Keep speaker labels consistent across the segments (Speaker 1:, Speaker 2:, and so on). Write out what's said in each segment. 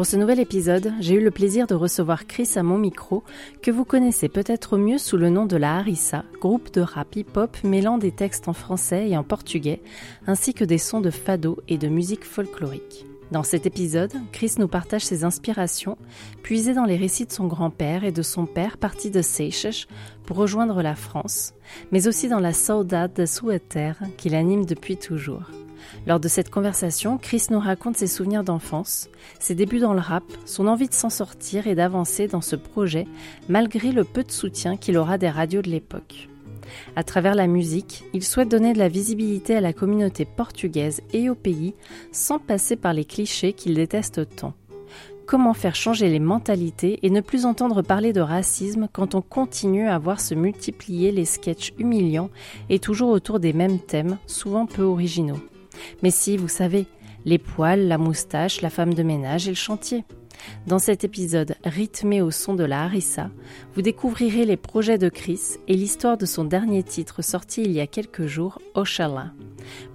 Speaker 1: Pour ce nouvel épisode, j'ai eu le plaisir de recevoir Chris à mon micro, que vous connaissez peut-être mieux sous le nom de la Harissa, groupe de rap hip-hop mêlant des textes en français et en portugais, ainsi que des sons de fado et de musique folklorique. Dans cet épisode, Chris nous partage ses inspirations, puisées dans les récits de son grand-père et de son père partis de Seixas pour rejoindre la France, mais aussi dans la saudade de Suéter qu'il anime depuis toujours. Lors de cette conversation, Chris nous raconte ses souvenirs d'enfance, ses débuts dans le rap, son envie de s'en sortir et d'avancer dans ce projet malgré le peu de soutien qu'il aura des radios de l'époque. À travers la musique, il souhaite donner de la visibilité à la communauté portugaise et au pays sans passer par les clichés qu'il déteste tant. Comment faire changer les mentalités et ne plus entendre parler de racisme quand on continue à voir se multiplier les sketchs humiliants et toujours autour des mêmes thèmes, souvent peu originaux? Mais si, vous savez, les poils, la moustache, la femme de ménage et le chantier. Dans cet épisode rythmé au son de la harissa, vous découvrirez les projets de Chris et l'histoire de son dernier titre sorti il y a quelques jours, Oshala.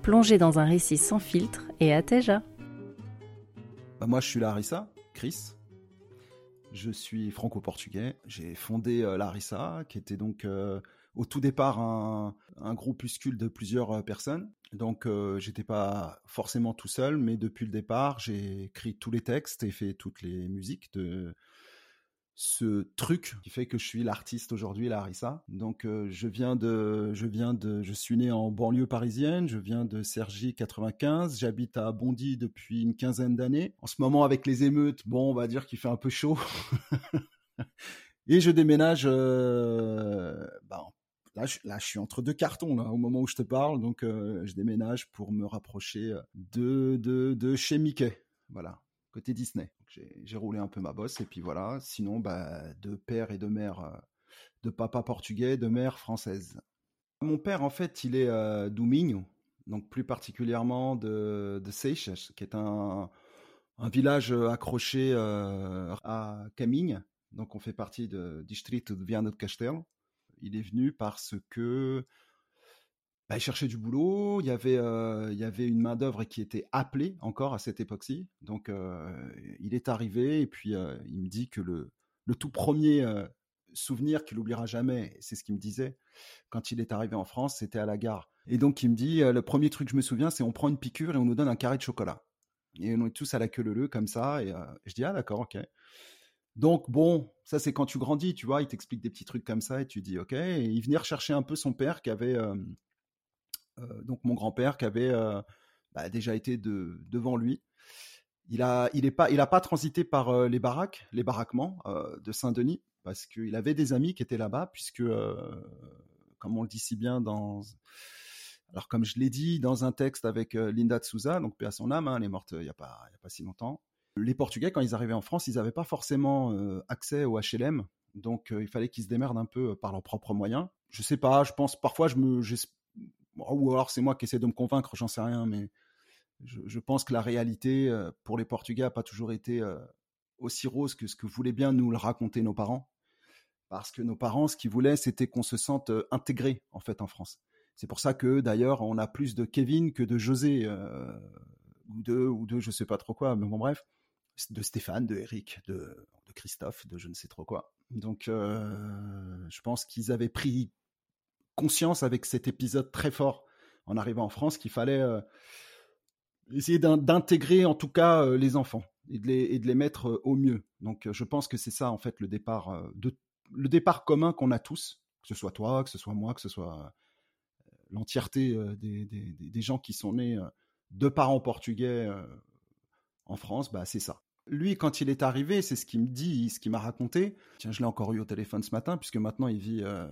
Speaker 1: Plongez dans un récit sans filtre et à Teja.
Speaker 2: Bah moi, je suis la harissa, Chris. Je suis franco-portugais. J'ai fondé euh, la harissa, qui était donc euh, au tout départ un, un groupuscule de plusieurs euh, personnes. Donc euh, j'étais pas forcément tout seul, mais depuis le départ, j'ai écrit tous les textes et fait toutes les musiques de ce truc qui fait que je suis l'artiste aujourd'hui, Larissa. Donc euh, je viens de, je viens de, je suis né en banlieue parisienne, je viens de Cergy 95, j'habite à Bondy depuis une quinzaine d'années. En ce moment avec les émeutes, bon, on va dire qu'il fait un peu chaud. Et je déménage euh, bah, Là je, suis entre deux cartons là, au moment où je te parle, donc euh, je déménage pour me rapprocher euh, de, de, de chez Mickey. Voilà, côté Disney. J'ai roulé un peu ma bosse et puis voilà. Sinon, bah, de père et de mère, euh, de papa portugais, de mère française. Mon père, en fait, il est euh, donc plus particulièrement de, de Seixas, qui est un, village accroché à Caminha. Donc on fait partie du district de Viana de Castelo il est venu parce que bah, il cherchait du boulot. Il y avait, une main d'œuvre qui était appelée encore à cette époque-ci. Donc, il est arrivé et puis il me dit que le, tout premier souvenir qu'il oubliera jamais, c'est ce qu'il me disait quand il est arrivé en France, c'était à la gare. Et donc, il me dit le premier truc que je me souviens, c'est on prend une piqûre et on nous donne un carré de chocolat. Et on est tous à la queue leu comme ça. Et je dis ah d'accord, ok. Donc bon, ça c'est quand tu grandis, tu vois, il t'explique des petits trucs comme ça et tu dis ok. Et il venait rechercher un peu son père qui avait euh, euh, donc mon grand-père qui avait euh, bah, déjà été de, devant lui. Il a il pas pas transité par les baraques, les baraquements de Saint-Denis parce qu'il avait des amis qui étaient là-bas puisque comme on le dit si bien dans alors comme je l'ai dit dans un texte avec Linda de donc paix à son âme, hein, elle est morte il y a a pas si longtemps les Portugais, quand ils arrivaient en France, ils n'avaient pas forcément euh, accès au HLM, donc euh, il fallait qu'ils se démerdent un peu par leurs propres moyens. Je sais pas, je pense parfois je me, ou alors c'est moi qui essaie de me convaincre, j'en sais rien, mais je, je, pense que la réalité euh, pour les Portugais a pas toujours été euh, aussi rose que ce que voulaient bien nous le raconter nos parents, parce que nos parents, ce qu'ils voulaient, c'était qu'on se sente euh, intégré en fait en France. C'est pour ça que d'ailleurs on a plus de Kevin que de José euh, ou de ou de je sais pas trop quoi, mais bon bref de Stéphane, de Eric, de, Christophe, de je ne sais trop quoi. Donc, euh, je pense qu'ils avaient pris conscience avec cet épisode très fort en arrivant en France qu'il fallait euh, essayer d'intégrer en tout cas euh, les enfants et de les, mettre au mieux. Donc, je pense que c'est ça en fait le départ, de, le départ commun qu'on a tous, que ce soit toi, que ce soit moi, que ce soit l'entièreté des, des, des, gens qui sont nés de parents portugais en France, bah c'est ça. Lui, quand il est arrivé, c'est ce qu'il me dit, ce qu'il m'a raconté. Tiens, je l'ai encore eu au téléphone ce matin, puisque maintenant il vit euh,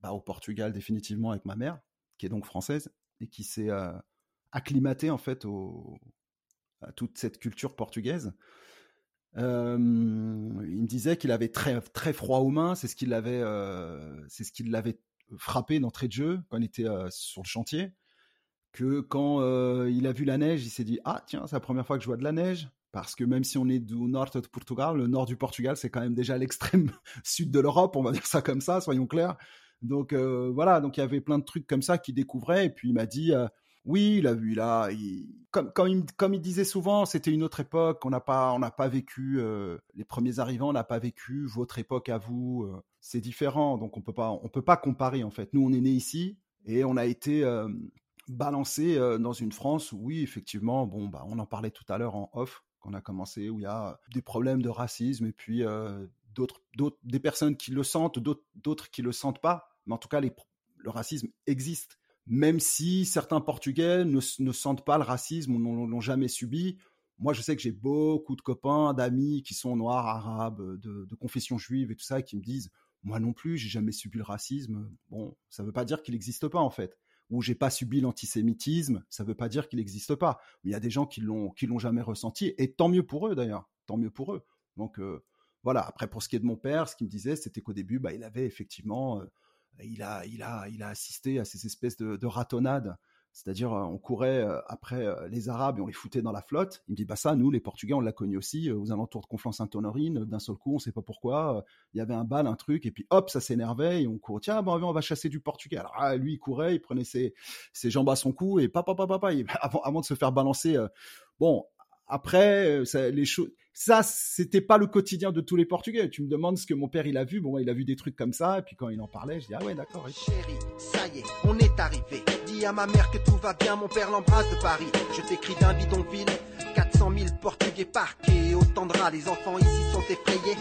Speaker 2: bah, au Portugal définitivement avec ma mère, qui est donc française et qui s'est acclimatée en fait à toute cette culture portugaise. il me disait qu'il avait très très froid aux mains, c'est ce qui l'avait c'est ce qui l'avait frappé d'entrée de jeu quand il était sur le chantier. Que quand il a vu la neige, il s'est dit ah tiens c'est la première fois que je vois de la neige parce que même si on est du nord de Portugal, le nord du Portugal c'est quand même déjà l'extrême sud de l'Europe, on va dire ça comme ça, soyons clairs. Donc voilà, donc il y avait plein de trucs comme ça qu'il découvrait et puis il m'a dit oui, il a vu là, comme, comme, il, disait souvent, c'était une autre époque. On n'a pas, pas vécu les premiers arrivants, on n'a pas vécu votre époque à vous. c'est différent, donc on peut pas, on peut pas comparer en fait. Nous, on est né ici et on a été balancé dans une France où oui, effectivement, bon, bah, on en parlait tout à l'heure en off qu'on a commencé, où il y a des problèmes de racisme et puis d'autres, d'autres, des personnes qui le sentent, d'autres, qui le sentent pas. Mais en tout cas, le racisme existe même si certains Portugais ne, sentent pas le racisme ou ne l'ont jamais subi. Moi, je sais que j'ai beaucoup de copains, d'amis qui sont noirs, arabes, de, confession juive et tout ça, qui me disent Moi non plus, j'ai jamais subi le racisme. Bon, ça ne veut pas dire qu'il n'existe pas, en fait. Ou j'ai pas subi l'antisémitisme, ça veut pas dire qu'il n'existe pas. Il y a des gens qui l'ont, qui l'ont jamais ressenti, et tant mieux pour eux d'ailleurs, tant mieux pour eux. Donc euh, voilà. Après, pour ce qui est de mon père, ce qu'il me disait, c'était qu'au début, bah, il avait effectivement euh, il a, il a, il a assisté à ces espèces de ratonnades. C'est-à-dire, euh, on courait euh, après euh, les Arabes et on les foutait dans la flotte. Il me dit, bah ça, nous, les Portugais, on l'a connu aussi aux alentours de Conflans-Sainte-Honorine. D'un seul coup, on ne sait pas pourquoi. Il y avait un bal, un truc, et puis hop, ça s'énervait et on courait. Tiens, bon, on va chasser du Portugais. Alors, ah, lui, il courait, il prenait ses, jambes à son cou et papa, papa, papa. Avant, avant de se faire balancer. Bon, après, ça, les choses ça, c'était pas le quotidien de tous les Portugais. Tu me demandes ce que mon père il a vu. Bon, il a vu des trucs comme ça. Et puis quand il en parlait, je dis ah ouais, d'accord.
Speaker 3: Chérie, ça y est, on est arrivé. À ma mère que tout va bien. Mon père l'embrasse de Paris. Je t'écris d'un bidonville. 400 000 Portugais parqués. Autant de rats, les enfants ici sont effrayés.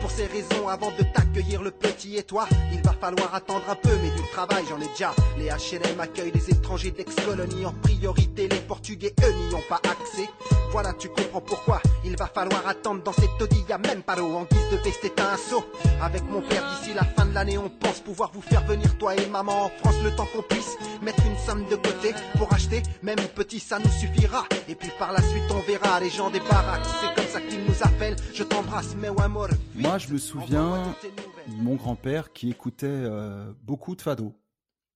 Speaker 3: Pour ces raisons, avant de t'accueillir le petit et toi, il va falloir attendre un peu, mais du travail j'en ai déjà. Les HLM accueillent les étrangers d'ex-colonies en priorité. Les Portugais, eux, n'y ont pas accès. Voilà, tu comprends pourquoi il va falloir attendre dans cette taudis, y'a même pas en guise de veste et un saut. Avec mon père d'ici la fin de l'année, on pense pouvoir vous faire venir toi et maman en France le temps qu'on puisse mettre une somme de côté pour acheter. Même petit, ça nous suffira. Et puis par la suite, on verra les gens des baraques. C'est comme ça qu'ils nous appellent. Je t'embrasse, mais ouais, mort.
Speaker 2: Moi, je me souviens mon grand-père qui écoutait euh, beaucoup de fado,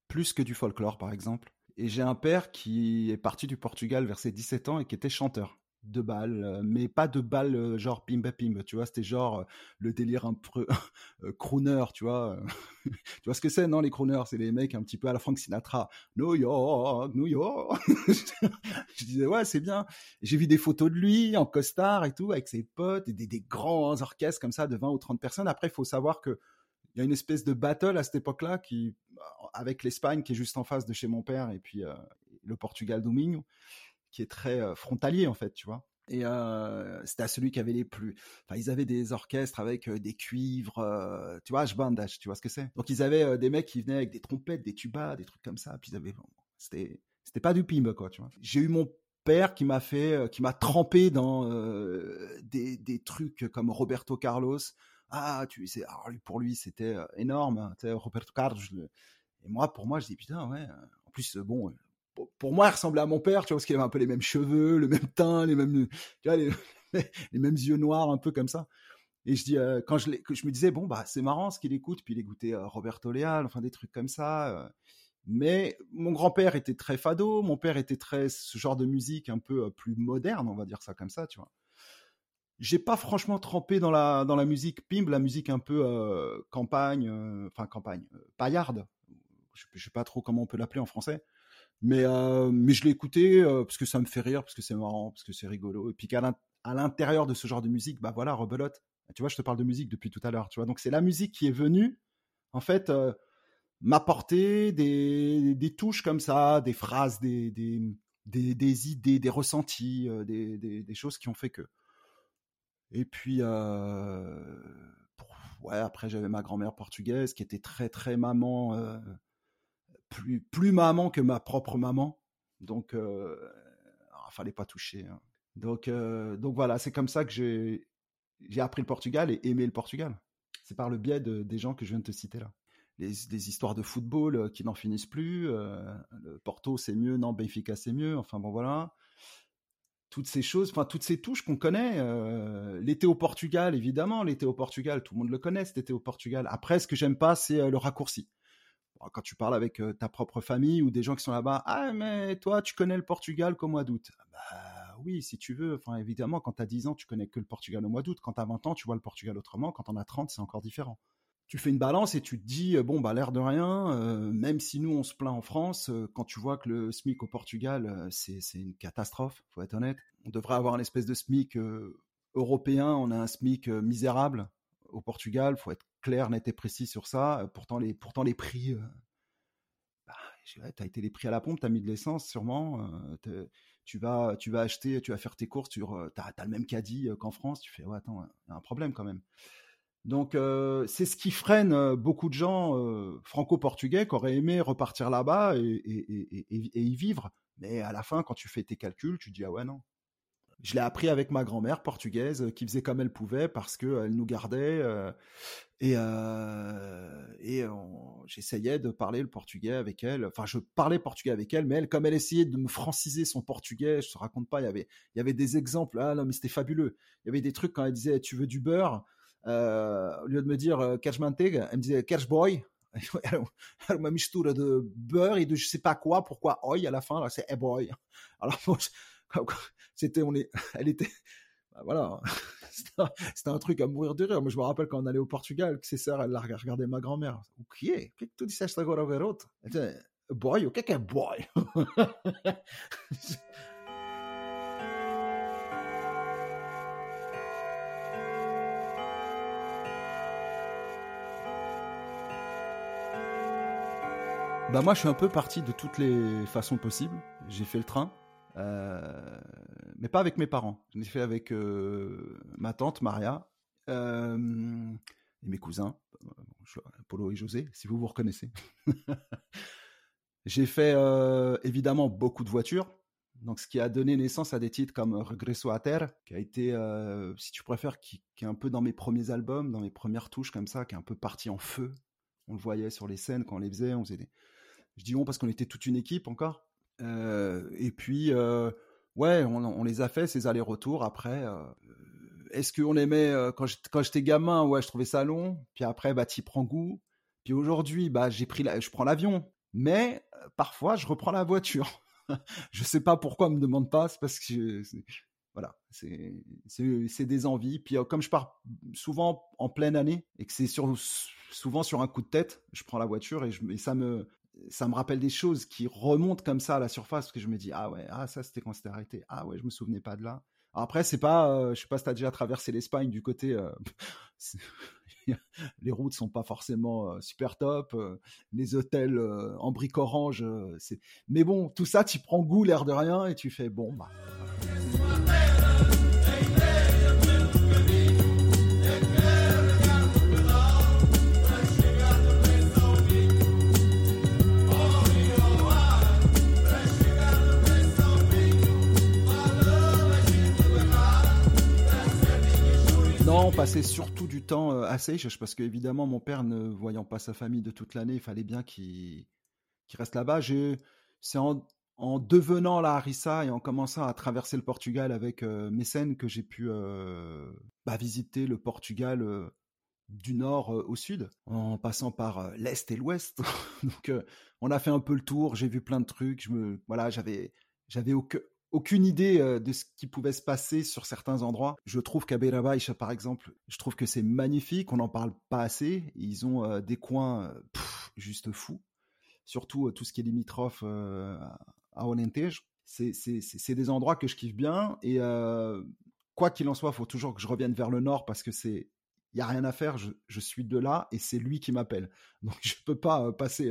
Speaker 2: plus que du folklore par exemple. Et j'ai un père qui est parti du Portugal vers ses 17 ans et qui était chanteur de balles, mais pas de balles genre pimba pim, tu vois, c'était genre le délire un peu crooner, tu vois? tu vois ce que c'est, non, les crooners, c'est les mecs un petit peu à la Frank Sinatra, New York, New York. je disais, ouais, c'est bien. J'ai vu des photos de lui en costard et tout, avec ses potes, et des, des grands orchestres comme ça de 20 ou 30 personnes. Après, il faut savoir que il y a une espèce de battle à cette époque-là qui, avec l'Espagne qui est juste en face de chez mon père et puis le Portugal Domingo qui est très frontalier en fait, tu vois? Et c'était à celui qui avait les plus. Enfin, ils avaient des orchestres avec des cuivres, tu vois, H-bandage, tu vois ce que c'est? Donc ils avaient des mecs qui venaient avec des trompettes, des tubas, des trucs comme ça. Puis ils avaient, c'était, c'était pas du pimbe quoi, tu vois? J'ai eu mon père qui m'a fait, qui m'a trempé dans des, des, trucs comme Roberto Carlos. Ah, tu sais, alors pour lui c'était énorme, hein, Roberto Carlos. Et moi, pour moi, je dis putain, ouais. En plus, bon, pour moi, il ressemblait à mon père, tu vois, parce qu'il avait un peu les mêmes cheveux, le même teint, les mêmes, les, mêmes yeux noirs, un peu comme ça. Et je dis, euh, quand je, je me disais, bon, bah, c'est marrant ce qu'il écoute, puis il écoutait euh, Roberto Leal, enfin des trucs comme ça. Euh. mais mon grand-père était très fado, mon père était très ce genre de musique un peu plus moderne, on va dire ça comme ça, tu vois. J'ai pas franchement trempé dans la dans la musique pimble, la musique un peu campagne, enfin campagne, paillarde. Je, je sais pas trop comment on peut l'appeler en français mais, euh, mais je l'ai écouté euh, parce que ça me fait rire, parce que c'est marrant, parce que c'est rigolo. Et puis qu'à l'intérieur de ce genre de musique, bah voilà, rebelote. Tu vois, je te parle de musique depuis tout à l'heure, tu vois. Donc c'est la musique qui est venue, en fait, euh, m'apporter des, des, touches comme ça, des phrases, des, des, des, des idées, des ressentis, des, des, choses qui ont fait que. Et puis, après j'avais ma grand-mère portugaise qui était très très maman plus, maman que ma propre maman. Donc, euh, ne fallait pas toucher. Hein. Donc, euh, donc voilà, c'est comme ça que j'ai, appris le Portugal et aimé le Portugal. C'est par le biais de, des gens que je viens de te citer là. les, histoires de football qui n'en finissent plus. le Porto c'est mieux, non Benfica c'est mieux. Enfin bon voilà toutes ces choses, enfin toutes ces touches qu'on connaît. l'été au Portugal, évidemment, l'été au Portugal, tout le monde le connaît, cet été au Portugal. Après, ce que j'aime pas, c'est le raccourci. Quand tu parles avec ta propre famille ou des gens qui sont là-bas, ah mais toi, tu connais le Portugal qu'au mois d'août? Bah oui, si tu veux. Enfin évidemment, quand tu as 10 ans, tu connais que le Portugal au mois d'août. Quand tu as 20 ans, tu vois le Portugal autrement. Quand on a 30, c'est encore différent tu fais une balance et tu te dis bon bah l'air de rien, euh, même si nous on se plaint en France, euh, quand tu vois que le SMIC au Portugal euh, c'est une catastrophe, faut être honnête. On devrait avoir une espèce de SMIC européen, on a un SMIC misérable au Portugal, faut être clair, net et précis sur ça. Pourtant les pourtant les prix, bah, as été les prix à la pompe, tu as mis de l'essence sûrement. tu vas tu vas acheter, tu vas faire tes courses, tu as, le même caddie qu'en France, tu fais ouais attends, il y a un problème quand même. Donc euh, c'est ce qui freine euh, beaucoup de gens euh, franco-portugais qui auraient aimé repartir là-bas et, y vivre. Mais à la fin, quand tu fais tes calculs, tu dis ah ouais non. Je l'ai appris avec ma grand-mère portugaise qui faisait comme elle pouvait parce qu'elle nous gardait et, et j'essayais de parler le portugais avec elle. Enfin, je parlais portugais avec elle, mais elle, comme elle essayait de me franciser son portugais, je te raconte pas, il y avait, des exemples. Ah non, mais c'était fabuleux. Il y avait des trucs quand elle disait tu veux du beurre? Euh, au lieu de me dire euh, elle me disait catch boy. Elle m'a mistura de beurre et de je sais pas quoi, pourquoi oi à la fin, c'est hey boy. Alors, c'était, on est, elle était, bah, voilà, c'était un, truc à mourir de rire. Moi, je me rappelle quand on allait au Portugal, que ses sœurs, elle regardait ma grand-mère. O que é? Que tu disseste agora ao? Boy? O que boy? Bah moi je suis un peu parti de toutes les façons possibles. J'ai fait le train, euh, mais pas avec mes parents. Je l'ai fait avec euh, ma tante Maria euh, et mes cousins, Polo et José, si vous vous reconnaissez. J'ai fait évidemment beaucoup de voitures, donc ce qui a donné naissance à des titres comme Regresso a Terre, qui a été, si tu préfères, qui, est un peu dans mes premiers albums, dans mes premières touches comme ça, qui est un peu parti en feu. On le voyait sur les scènes quand on les faisait, on faisait des, je dis on parce qu'on était toute une équipe encore. Euh, et puis, euh, ouais, on, les a fait ces allers-retours. Après, euh, est-ce qu'on aimait quand j'étais gamin Ouais, je trouvais ça long. Puis après, bah, t'y prends goût. Puis aujourd'hui, bah, j'ai pris, je prends l'avion. Mais parfois, je reprends la voiture. je sais pas pourquoi on me demande pas. C'est parce que voilà, c'est des envies. Puis comme je pars souvent en pleine année et que c'est souvent sur un coup de tête, je prends la voiture et ça me ça me rappelle des choses qui remontent comme ça à la surface parce que je me dis ah ouais ah ça c'était quand c'était arrêté. Ah ouais je me souvenais pas de là. Après c'est pas euh, je sais pas si t'as déjà traversé l'Espagne du côté euh, les routes sont pas forcément euh, super top les hôtels en briques orange c'est mais bon tout ça tu prends goût l'air de rien et tu fais bon bah on surtout du temps euh, à Seychelles parce qu'évidemment, mon père, ne voyant pas sa famille de toute l'année, il fallait bien qu'il reste là-bas. C'est en, devenant la Harissa et en commençant à traverser le Portugal avec euh, Mécène que j'ai pu euh, bah, visiter le Portugal du nord au sud, en passant par l'est et l'ouest. Donc, on a fait un peu le tour. J'ai vu plein de trucs. Je me, voilà, j'avais, j'avais aucun, aucune idée euh, de ce qui pouvait se passer sur certains endroits. Je trouve qu'à Beirabaïcha, par exemple, je trouve que c'est magnifique, on n'en parle pas assez. Ils ont euh, des coins euh, juste fous, surtout tout ce qui est limitrophe à Onentej. C'est des endroits que je kiffe bien et quoi qu'il en soit, il faut toujours que je revienne vers le nord parce que c'est il y a rien à faire, je, je suis de là et c'est lui qui m'appelle. Donc je peux pas passer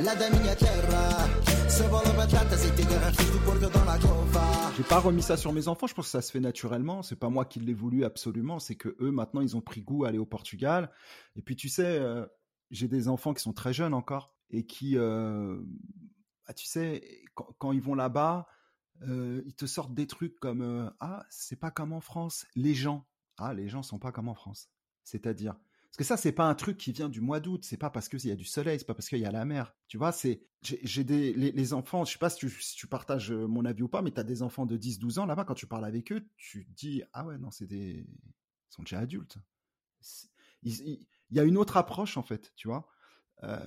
Speaker 2: la J'ai pas remis ça sur mes enfants, je pense que ça se fait naturellement. C'est pas moi qui l'ai voulu absolument, c'est que eux maintenant ils ont pris goût à aller au Portugal. Et puis tu sais, euh, j'ai des enfants qui sont très jeunes encore et qui, euh, bah, tu sais, quand, ils vont là-bas, euh, ils te sortent des trucs comme ah c'est pas comme en France, les gens. Ah les gens sont pas comme en France. C'est-à-dire parce que ça, c'est pas un truc qui vient du mois d'août. C'est pas parce qu'il y a du soleil, c'est pas parce qu'il y a la mer. Tu vois, c'est j'ai des les, enfants. Je sais pas si tu, partages euh, mon avis ou pas, mais tu as des enfants de 10-12 ans là-bas. Quand tu parles avec eux, tu dis ah ouais non, c'est des ils sont déjà adultes. Il, y a une autre approche en fait, tu vois. Euh,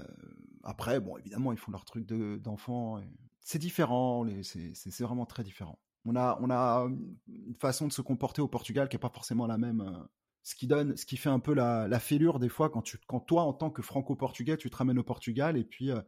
Speaker 2: après, bon, évidemment, ils font leur truc d'enfants. c'est différent. C'est vraiment très différent. On a, on a une façon de se comporter au Portugal qui est pas forcément la même euh, ce qui donne, ce qui fait un peu la, fêlure des fois quand tu, quand toi en tant que franco-portugais, tu te ramènes au Portugal et puis euh,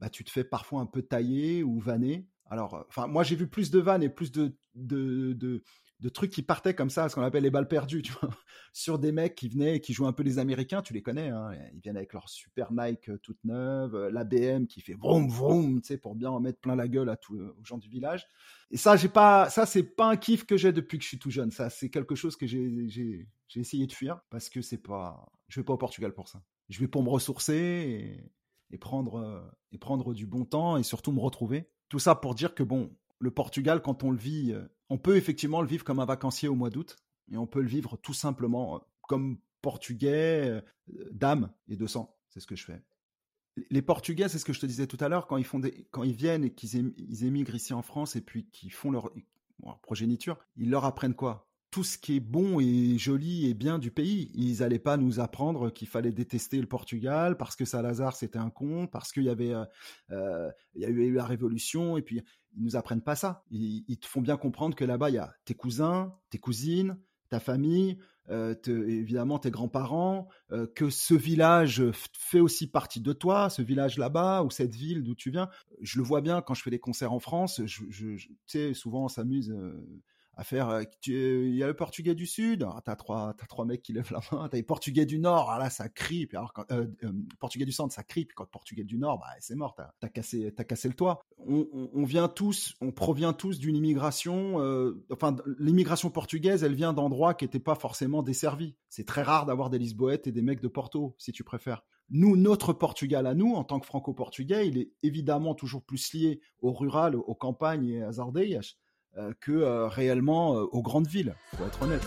Speaker 2: bah, tu te fais parfois un peu tailler ou vanner. Alors, euh, enfin, moi j'ai vu plus de vannes et plus de, de, de, trucs qui partaient comme ça, ce qu'on appelle les balles perdues, tu vois, sur des mecs qui venaient, qui jouent un peu les Américains, tu les connais, hein, ils viennent avec leur super Nike euh, toute neuve, la BM qui fait vroom vroom, tu sais, pour bien en mettre plein la gueule à tous aux gens du village. Et ça, j'ai pas, ça c'est pas un kiff que j'ai depuis que je suis tout jeune. Ça, c'est quelque chose que j'ai essayé de fuir parce que c'est pas, je vais pas au Portugal pour ça. Je vais pour me ressourcer et, prendre euh, et prendre du bon temps et surtout me retrouver. Tout ça pour dire que bon, le Portugal, quand on le vit, euh, on peut effectivement le vivre comme un vacancier au mois d'août et on peut le vivre tout simplement euh, comme portugais d'âme et de sang. C'est ce que je fais. Les Portugais, c'est ce que je te disais tout à l'heure, quand ils font quand ils viennent et qu'ils émigrent ici en France et puis qu'ils font leur progéniture, ils leur apprennent quoi? Tout ce qui est bon et joli et bien du pays. Ils n'allaient pas nous apprendre qu'il fallait détester le Portugal parce que Salazar c'était un con, parce qu'il y avait euh, euh, il y a eu la révolution et puis ils nous apprennent pas ça. Ils, te font bien comprendre que là-bas il y a tes cousins, tes cousines, ta famille, euh, évidemment tes grands-parents, que ce village fait aussi partie de toi, ce village là-bas ou cette ville d'où tu viens. Je le vois bien quand je fais des concerts en France. Je, tu sais, souvent on s'amuse à faire. Euh, il y a le Portugais du Sud, ah, t'as trois, as trois mecs qui lèvent la main. T'as les Portugais du Nord, ah là ça crie. Puis alors, quand, euh, euh, Portugais du Centre, ça crie. Puis quand Portugais du Nord, bah c'est mort. T'as as cassé, as cassé le toit. On, vient tous, on provient tous d'une immigration. enfin, l'immigration portugaise, elle vient d'endroits qui n'étaient pas forcément desservis. C'est très rare d'avoir des Lisboètes et des mecs de Porto, si tu préfères. Nous, notre Portugal à nous, en tant que franco-portugais, il est évidemment toujours plus lié au rural, aux campagnes et à Zardeias que euh, réellement euh, aux grandes villes, pour être honnête.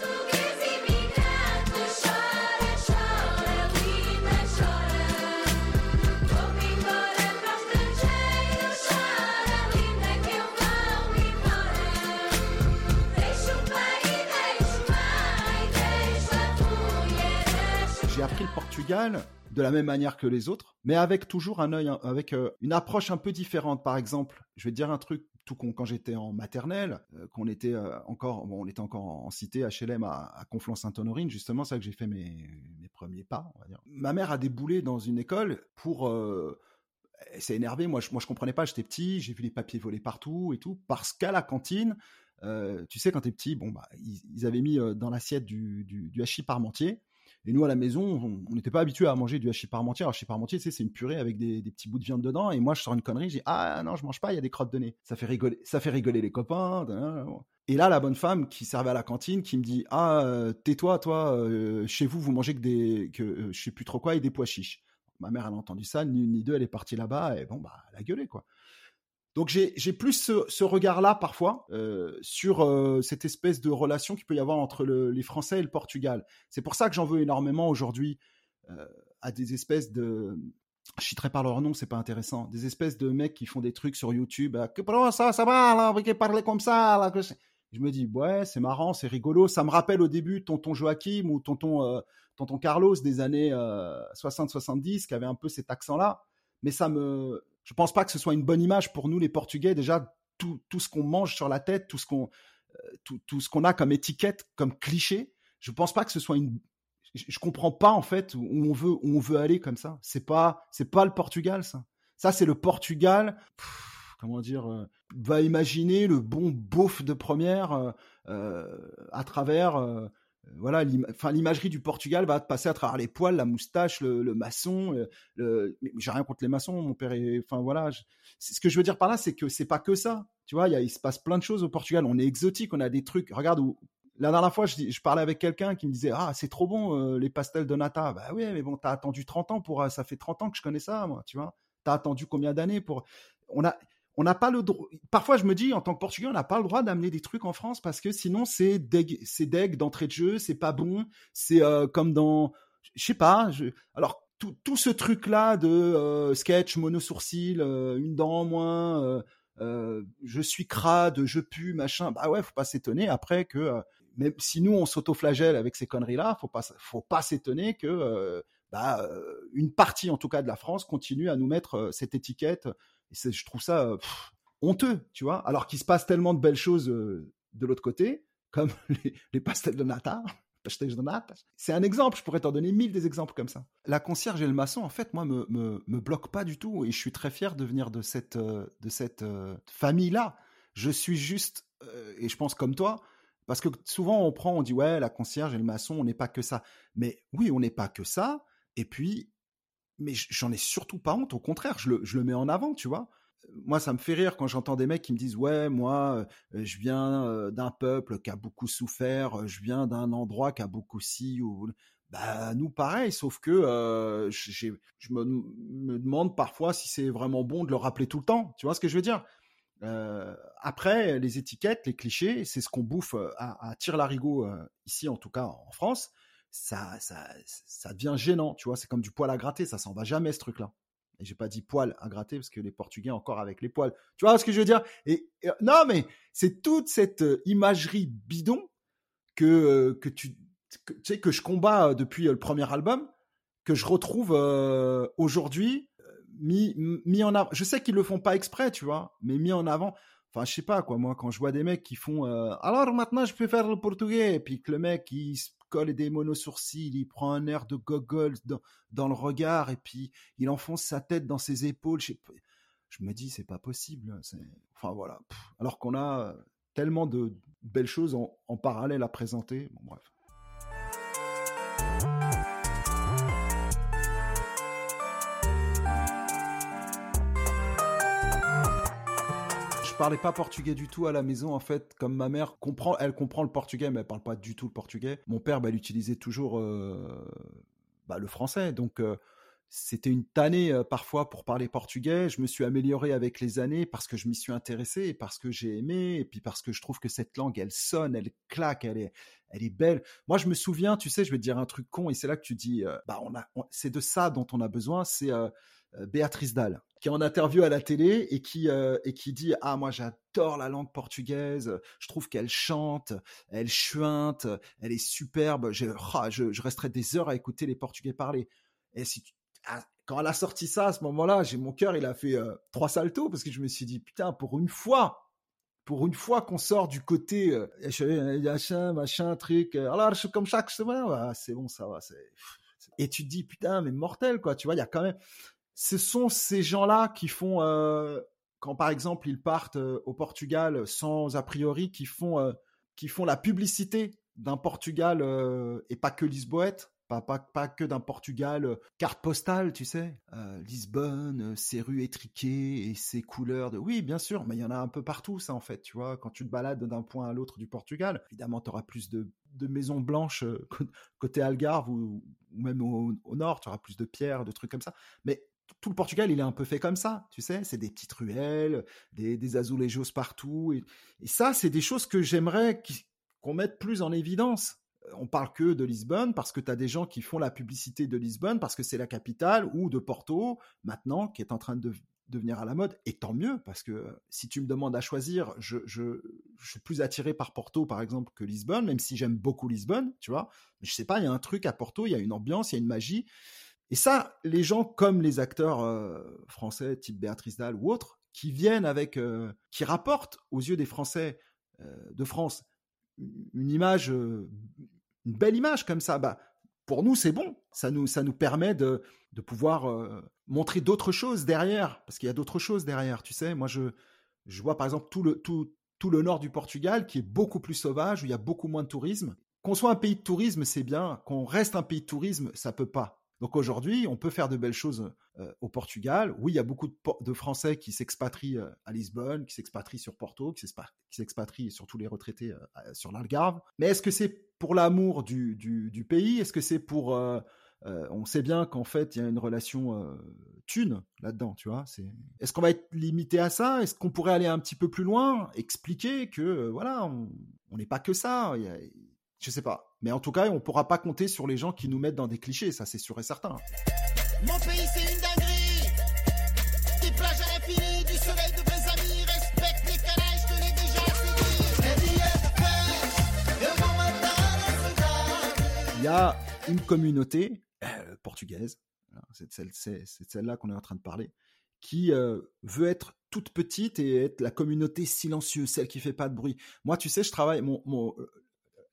Speaker 2: J'ai appris le Portugal de la même manière que les autres, mais avec toujours un œil, avec une approche un peu différente. Par exemple, je vais dire un truc tout quand j'étais en maternelle, euh, qu'on était euh, encore, on était encore en cité HLM à, à Conflans-Sainte-Honorine, justement, c'est là que j'ai fait mes, premiers pas. Ma mère a déboulé dans une école pour, euh, s'est énervée, moi je, moi je comprenais pas, j'étais petit, j'ai vu les papiers voler partout et tout, parce qu'à la cantine, tu sais, quand t'es petit, bon, bah, ils, avaient mis dans l'assiette du, du, du hachis parmentier, et nous, à la maison, on n'était pas habitué à manger du hachis parmentier. Alors, hachis parmentier, tu c'est une purée avec des, petits bouts de viande dedans. Et moi, je sors une connerie, je dis, ah non, je mange pas, il y a des crottes de nez. Ça fait rigoler, ça fait rigoler les copains. Et là, la bonne femme qui servait à la cantine, qui me dit, ah, euh, tais-toi, toi, euh, chez vous, vous mangez que des, que euh, je sais plus trop quoi, et des pois chiches. Ma mère, elle a entendu ça, ni une ni deux, elle est partie là-bas, et bon, bah, elle a gueulé, quoi. Donc j'ai plus ce, regard-là parfois euh, sur euh, cette espèce de relation qu'il peut y avoir entre les Français et le Portugal. C'est pour ça que j'en veux énormément aujourd'hui euh, à des espèces de je citerai pas leur nom, c'est pas intéressant. Des espèces de mecs qui font des trucs sur YouTube. Que ça, ça va là, qui parler comme ça là. Je me dis ouais, c'est marrant, c'est rigolo. Ça me rappelle au début tonton Joachim ou tonton tonton Carlos des années 60-70 qui avait un peu cet accent-là. Mais ça me je pense pas que ce soit une bonne image pour nous les Portugais. Déjà, tout, tout ce qu'on mange sur la tête, tout ce qu'on euh, tout, tout, ce a comme étiquette, comme cliché, je pense pas que ce soit une. Je, comprends pas en fait où on veut où on veut aller comme ça. C'est pas c'est pas le Portugal ça. Ça c'est le Portugal. comment dire euh, Va imaginer le bon beauf de première euh, à travers voilà, enfin l'imagerie du Portugal va passer à travers les poils, la moustache, le, maçon. Le, j'ai rien contre les maçons, mon père. Est, enfin voilà, ce que je veux dire par là, c'est que c'est pas que ça. Tu vois, il, se passe plein de choses au Portugal. On est exotique, on a des trucs. Regarde où. La dernière fois, je, parlais avec quelqu'un qui me disait Ah, c'est trop bon, les pastels de nata. Bah oui, mais bon, t'as attendu 30 ans pour. Ça fait 30 ans que je connais ça, moi, tu vois. T'as attendu combien d'années pour. On a, on n'a pas le droit. Parfois, je me dis, en tant que Portugais, on n'a pas le droit d'amener des trucs en France parce que sinon, c'est deg, c'est deg d'entrée de jeu, c'est pas bon. C'est euh, comme dans, je sais pas. Alors, tout, tout ce truc-là de euh, sketch, mono-sourcil, euh, une dent en moins, je suis crade, je pue, machin. Bah ouais, faut pas s'étonner après que, même si nous, on s'autoflagelle avec ces conneries-là, faut pas, faut pas s'étonner que, bah, une partie, en tout cas, de la France continue à nous mettre cette étiquette je trouve ça honteux, tu vois, alors qu'il se passe tellement de belles choses de l'autre côté, comme les, pastels de nata. C'est un exemple, je pourrais t'en donner mille des exemples comme ça. La concierge et le maçon, en fait, moi, me, me, me bloquent pas du tout et je suis très fier de venir de cette, de cette famille-là. Je suis juste, et je pense comme toi, parce que souvent on prend, on dit ouais, la concierge et le maçon, on n'est pas que ça. Mais oui, on n'est pas que ça. Et puis, mais j'en ai surtout pas honte. Au contraire, je le, mets en avant, tu vois. Moi, ça me fait rire quand j'entends des mecs qui me disent ouais, moi, euh, je viens euh, d'un peuple qui a beaucoup souffert, je viens d'un endroit qui a beaucoup si ou bah nous pareil, sauf que euh, je me, demande parfois si c'est vraiment bon de le rappeler tout le temps. Tu vois ce que je veux dire? Après, les étiquettes, les clichés, c'est ce qu'on bouffe à, à tire-larigot ici, en tout cas en France ça, ça, ça devient gênant, tu vois. C'est comme du poil à gratter, ça s'en va jamais ce truc-là. Et j'ai pas dit poil à gratter parce que les Portugais encore avec les poils. Tu vois ce que je veux dire? Et, non, mais c'est toute cette euh, imagerie bidon que euh, que tu, sais que je combats depuis le premier album, que je retrouve euh, aujourd'hui mis mis en avant. Je sais qu'ils le font pas exprès, tu vois, mais mis en avant. Enfin, je sais pas quoi. Moi, quand je vois des mecs qui font alors maintenant je peux faire le portugais, et puis que le mec il colle des monosourcils, il prend un air de gogol dans, le regard et puis il enfonce sa tête dans ses épaules. Je, me dis, c'est pas possible. Enfin voilà. Alors qu'on a tellement de belles choses en, en parallèle à présenter. Bon, bref. Parlais pas portugais du tout à la maison en fait. Comme ma mère comprend, elle comprend le portugais, mais elle parle pas du tout le portugais. Mon père, bah, il utilisait toujours euh, bah, le français, donc euh, c'était une tannée euh, parfois pour parler portugais. Je me suis amélioré avec les années parce que je m'y suis intéressé et parce que j'ai aimé et puis parce que je trouve que cette langue, elle sonne, elle claque, elle est, elle est belle. Moi, je me souviens, tu sais, je vais te dire un truc con et c'est là que tu dis, bah on a, c'est de ça dont on a besoin, c'est Béatrice Dalle, qui est en interview à la télé et qui, euh, et qui dit Ah, moi j'adore la langue portugaise, je trouve qu'elle chante, elle chuinte, elle est superbe, je, ah, je, resterai des heures à écouter les Portugais parler. Et si ah, quand elle a sorti ça à ce moment-là, j'ai mon cœur, il a fait euh, trois saltos parce que je me suis dit Putain, pour une fois, pour une fois qu'on sort du côté machin, machin, truc, alors je suis comme chaque semaine, c'est bon, ça va. Et tu te dis, putain, mais mortel, quoi. Tu vois, il y a quand même, ce sont ces gens-là qui font, euh, quand par exemple ils partent euh, au Portugal sans a priori, qui font, euh, qui font la publicité d'un Portugal et pas que Lisboète, pas, pas, pas que d'un Portugal carte postale, tu sais, Lisbonne, ses rues étriquées et ses couleurs de. Oui, bien sûr, mais il y en a un peu partout, ça en fait, tu vois. Quand tu te balades d'un point à l'autre du Portugal, évidemment, tu auras plus de, de maisons blanches côté Algarve ou, même au, au nord, tu auras plus de pierres, de trucs comme ça. Mais tout le Portugal, il est un peu fait comme ça, tu sais, c'est des petites ruelles, des, des azulejos partout, et, ça, c'est des choses que j'aimerais qu'on mette plus en évidence. On parle que de Lisbonne parce que tu as des gens qui font la publicité de Lisbonne parce que c'est la capitale ou de Porto maintenant qui est en train de devenir à la mode et tant mieux parce que si tu me demandes à choisir, je suis plus attiré par Porto par exemple que Lisbonne, même si j'aime beaucoup Lisbonne, tu vois. Mais je sais pas, il y a un truc à Porto, il y a une ambiance, il y a une magie. Et ça, les gens comme les acteurs euh, français, type Béatrice Dalle ou autres, qui viennent avec, euh, qui rapportent aux yeux des Français euh, de France une image, une belle image comme ça, bah, pour nous, c'est bon. Ça nous, ça nous permet de, de pouvoir montrer d'autres choses derrière, parce qu'il y a d'autres choses derrière. Tu sais, moi, je, je vois par exemple tout le, tout, tout le nord du Portugal qui est beaucoup plus sauvage, où il y a beaucoup moins de tourisme. qu'on soit un pays de tourisme, c'est bien. Qu'on reste un pays de tourisme, ça peut pas. Donc aujourd'hui, on peut faire de belles choses euh, au Portugal. Oui, il y a beaucoup de, Français qui s'expatrient euh, à Lisbonne, qui s'expatrient sur Porto, qui s'expatrient sur tous les retraités euh, sur l'Algarve. Mais est-ce que c'est pour l'amour du, pays? Est-ce que c'est pour... on sait bien qu'en fait, il y a une relation thune là-dedans, tu vois? Est-ce qu'on va être limité à ça? Est-ce qu'on pourrait aller un petit peu plus loin? Expliquer que, voilà, on n'est pas que ça. Je sais pas. Mais en tout cas, on pourra pas compter sur les gens qui nous mettent dans des clichés, ça c'est sûr et certain. Mon pays c'est une dinguerie. Des plages à l'infini, du soleil de vrais amis, respecte les canards, je te l'ai déjà Il y a une communauté euh, portugaise, c'est celle, celle-là qu'on est en train de parler, qui euh, veut être toute petite et être la communauté silencieuse, celle qui fait pas de bruit. Moi, tu sais, je travaille, mon, mon,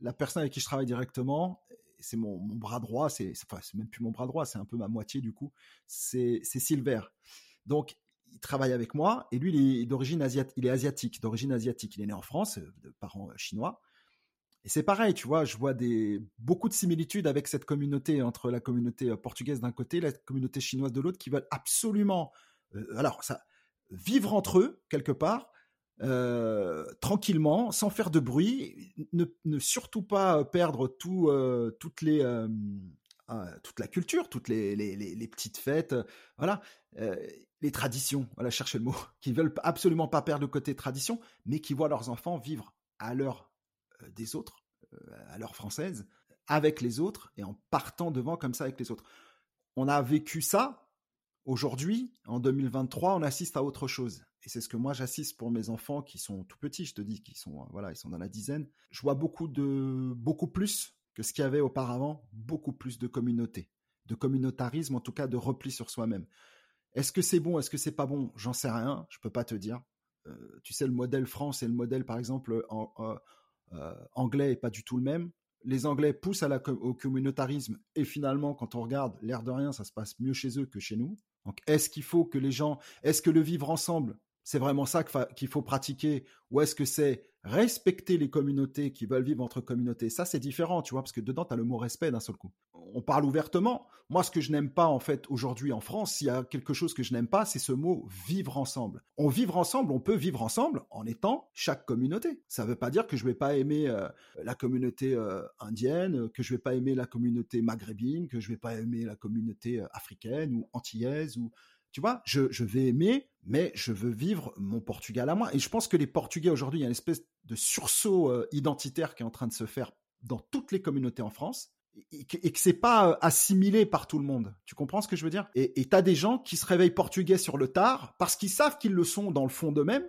Speaker 2: la personne avec qui je travaille directement, c'est mon, bras droit, c'est enfin, même plus mon bras droit, c'est un peu ma moitié du coup, c'est Silver. Donc, il travaille avec moi et lui, il est d'origine asiatique, il est asiatique, d'origine asiatique. Il est né en France, euh, de parents euh, chinois. Et c'est pareil, tu vois, je vois des, beaucoup de similitudes avec cette communauté, entre la communauté euh, portugaise d'un côté, la communauté chinoise de l'autre, qui veulent absolument, alors vivre entre eux quelque part, euh, tranquillement, sans faire de bruit, ne, surtout pas perdre tout, euh, toutes les, euh, toute la culture, toutes les, les, petites fêtes, voilà, les traditions, voilà, chercher le mot, qui veulent absolument pas perdre le côté tradition, mais qui voient leurs enfants vivre à l'heure des autres, à l'heure française, avec les autres et en partant devant comme ça avec les autres. On a vécu ça. Aujourd'hui, en 2023, on assiste à autre chose et c'est ce que moi j'assiste pour mes enfants qui sont tout petits, je te dis, qui sont voilà, ils sont dans la dizaine. Je vois beaucoup de beaucoup plus que ce qu'il y avait auparavant, beaucoup plus de communauté, de communautarisme, en tout cas de repli sur soi-même. Est-ce que c'est bon, est-ce que c'est pas bon? J'en sais rien, je peux pas te dire. Euh, tu sais, le modèle France et le modèle, par exemple, euh, anglais est pas du tout le même. Les Anglais poussent à la, au communautarisme et finalement, quand on regarde, l'air de rien, ça se passe mieux chez eux que chez nous. Donc, est-ce qu'il faut que les gens, est-ce que le vivre ensemble, c'est vraiment ça qu'il faut pratiquer Ou est-ce que c'est respecter les communautés qui veulent vivre entre communautés? Ça, c'est différent, tu vois, parce que dedans, tu as le mot respect d'un seul coup. On parle ouvertement. Moi, ce que je n'aime pas, en fait, aujourd'hui en France, s'il y a quelque chose que je n'aime pas, c'est ce mot vivre ensemble. On ensemble, on peut vivre ensemble en étant chaque communauté. Ça ne veut pas dire que je vais pas aimer euh, la communauté euh, indienne, que je vais pas aimer la communauté maghrébine, que je vais pas aimer la communauté euh, africaine ou antillaise ou tu vois, je, vais aimer, mais je veux vivre mon Portugal à moi. Et je pense que les Portugais aujourd'hui, il y a une espèce de sursaut euh, identitaire qui est en train de se faire dans toutes les communautés en France et que, c'est pas euh, assimilé par tout le monde. Tu comprends ce que je veux dire? Et tu as des gens qui se réveillent portugais sur le tard parce qu'ils savent qu'ils le sont dans le fond d'eux-mêmes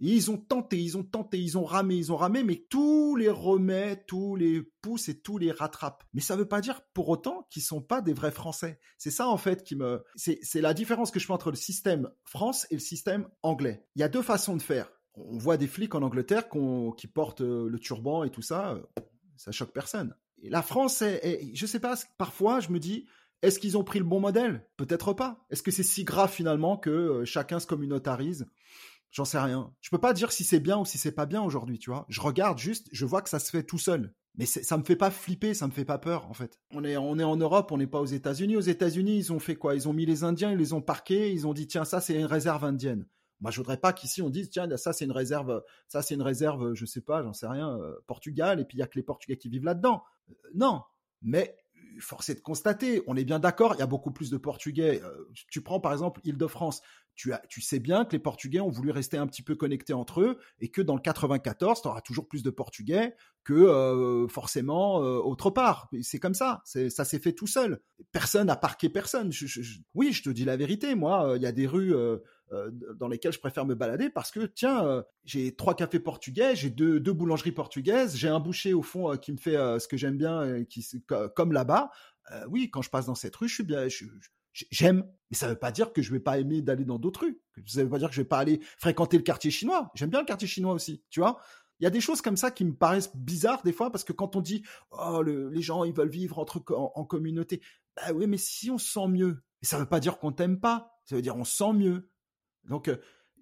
Speaker 2: ils ont tenté, ils ont tenté, ils ont ramé, ils ont ramé, mais tous les remet, tous les poussent et tous les rattrapent. Mais ça ne veut pas dire pour autant qu'ils sont pas des vrais Français. C'est ça en fait qui me, c'est la différence que je fais entre le système France et le système anglais. Il y a deux façons de faire. On voit des flics en Angleterre qui portent euh, le turban et tout ça, euh, ça choque personne. Et la France, est, je sais pas, parfois je me dis, est-ce qu'ils ont pris le bon modèle? Peut-être pas. Est-ce que c'est si grave finalement que euh, chacun se communautarise? J'en sais rien. Je peux pas dire si c'est bien ou si c'est pas bien aujourd'hui, tu vois. Je regarde juste, je vois que ça se fait tout seul. Mais ça me fait pas flipper, ça me fait pas peur, en fait. On est, on est en Europe, on n'est pas aux États-Unis. Aux États-Unis, ils ont fait quoi? Ils ont mis les Indiens, ils les ont parqués, ils ont dit tiens, ça c'est une réserve indienne. Moi, je voudrais pas qu'ici on dise tiens, ça c'est une réserve, ça c'est une réserve, je sais pas, j'en sais rien, euh, Portugal, et puis il y a que les Portugais qui vivent là-dedans. Euh, non, mais force est de constater, on est bien d'accord, il y a beaucoup plus de Portugais. Euh, tu prends par exemple Île-de-France, tu, sais bien que les Portugais ont voulu rester un petit peu connectés entre eux et que dans le 94, tu auras toujours plus de Portugais que euh, forcément euh, autre part. C'est comme ça, ça s'est fait tout seul. Personne n'a parqué personne. oui, je te dis la vérité, moi, il y a des rues dans lesquelles je préfère me balader parce que, tiens, j'ai trois cafés portugais, j'ai deux, deux boulangeries portugaises, j'ai un boucher au fond qui me fait ce que j'aime bien, qui, comme là-bas. oui, quand je passe dans cette rue, je suis bien, j'aime, mais ça ne veut pas dire que je vais pas aimer d'aller dans d'autres rues. Ça ne veut pas dire que je vais pas aller fréquenter le quartier chinois. J'aime bien le quartier chinois aussi, tu vois. Il y a des choses comme ça qui me paraissent bizarres des fois parce que quand on dit oh les gens ils veulent vivre entre en, communauté, bah oui mais si on se sent mieux, ça veut pas dire qu'on t'aime pas, ça veut dire on se sent mieux. Donc euh,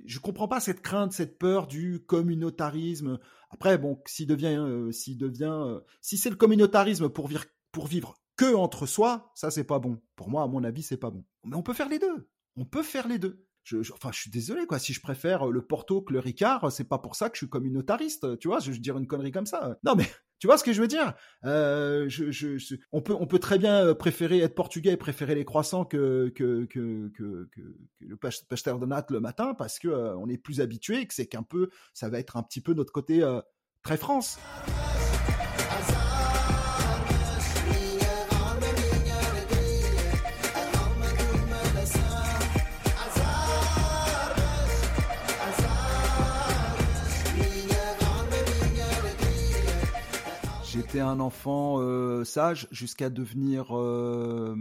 Speaker 2: je comprends pas cette crainte, cette peur du communautarisme. Après, bon, s'il devient, euh, devient, euh, si c'est le communautarisme pour pour vivre que entre soi, ça c'est pas bon. Pour moi, à mon avis, c'est pas bon. Mais on peut faire les deux. On peut faire les deux. Je, enfin, je suis désolé, quoi. Si je préfère le Porto que le Ricard, c'est pas pour ça que je suis communautariste, tu vois. Je veux dire une connerie comme ça. Non, mais tu vois ce que je veux dire? Euh, je, je, on, peut, on peut très bien préférer être portugais et préférer les croissants que, le pasteur de natte le matin parce que euh, on est plus habitué, que c'est qu'un peu, ça va être un petit peu notre côté euh, très France. J'étais un enfant euh, sage jusqu'à devenir, euh,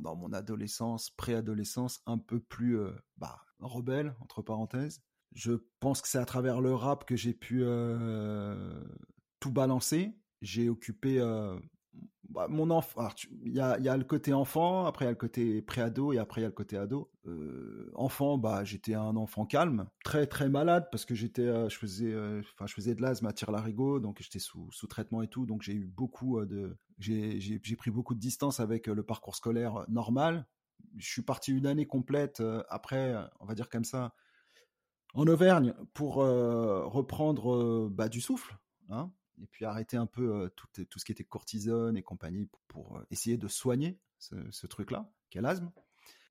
Speaker 2: dans mon adolescence, préadolescence, un peu plus euh, bah, rebelle, entre parenthèses. Je pense que c'est à travers le rap que j'ai pu tout balancer. J'ai occupé bah, mon enfant, il y a, y a, le côté enfant, après il y a le côté pré-ado et après il y a le côté ado. Euh, enfant, bah j'étais un enfant calme, très très malade parce que j'étais, euh, je faisais, euh, enfin je faisais de l'asthme à tire-larigot, donc j'étais sous, sous traitement et tout, donc j'ai eu beaucoup de, j'ai pris beaucoup de distance avec le parcours scolaire normal. Je suis parti une année complète après, on va dire comme ça, en Auvergne pour reprendre bah, du souffle. Hein, et puis arrêter un peu tout, tout, ce qui était cortisone et compagnie pour, essayer de soigner ce, truc-là, quel asthme.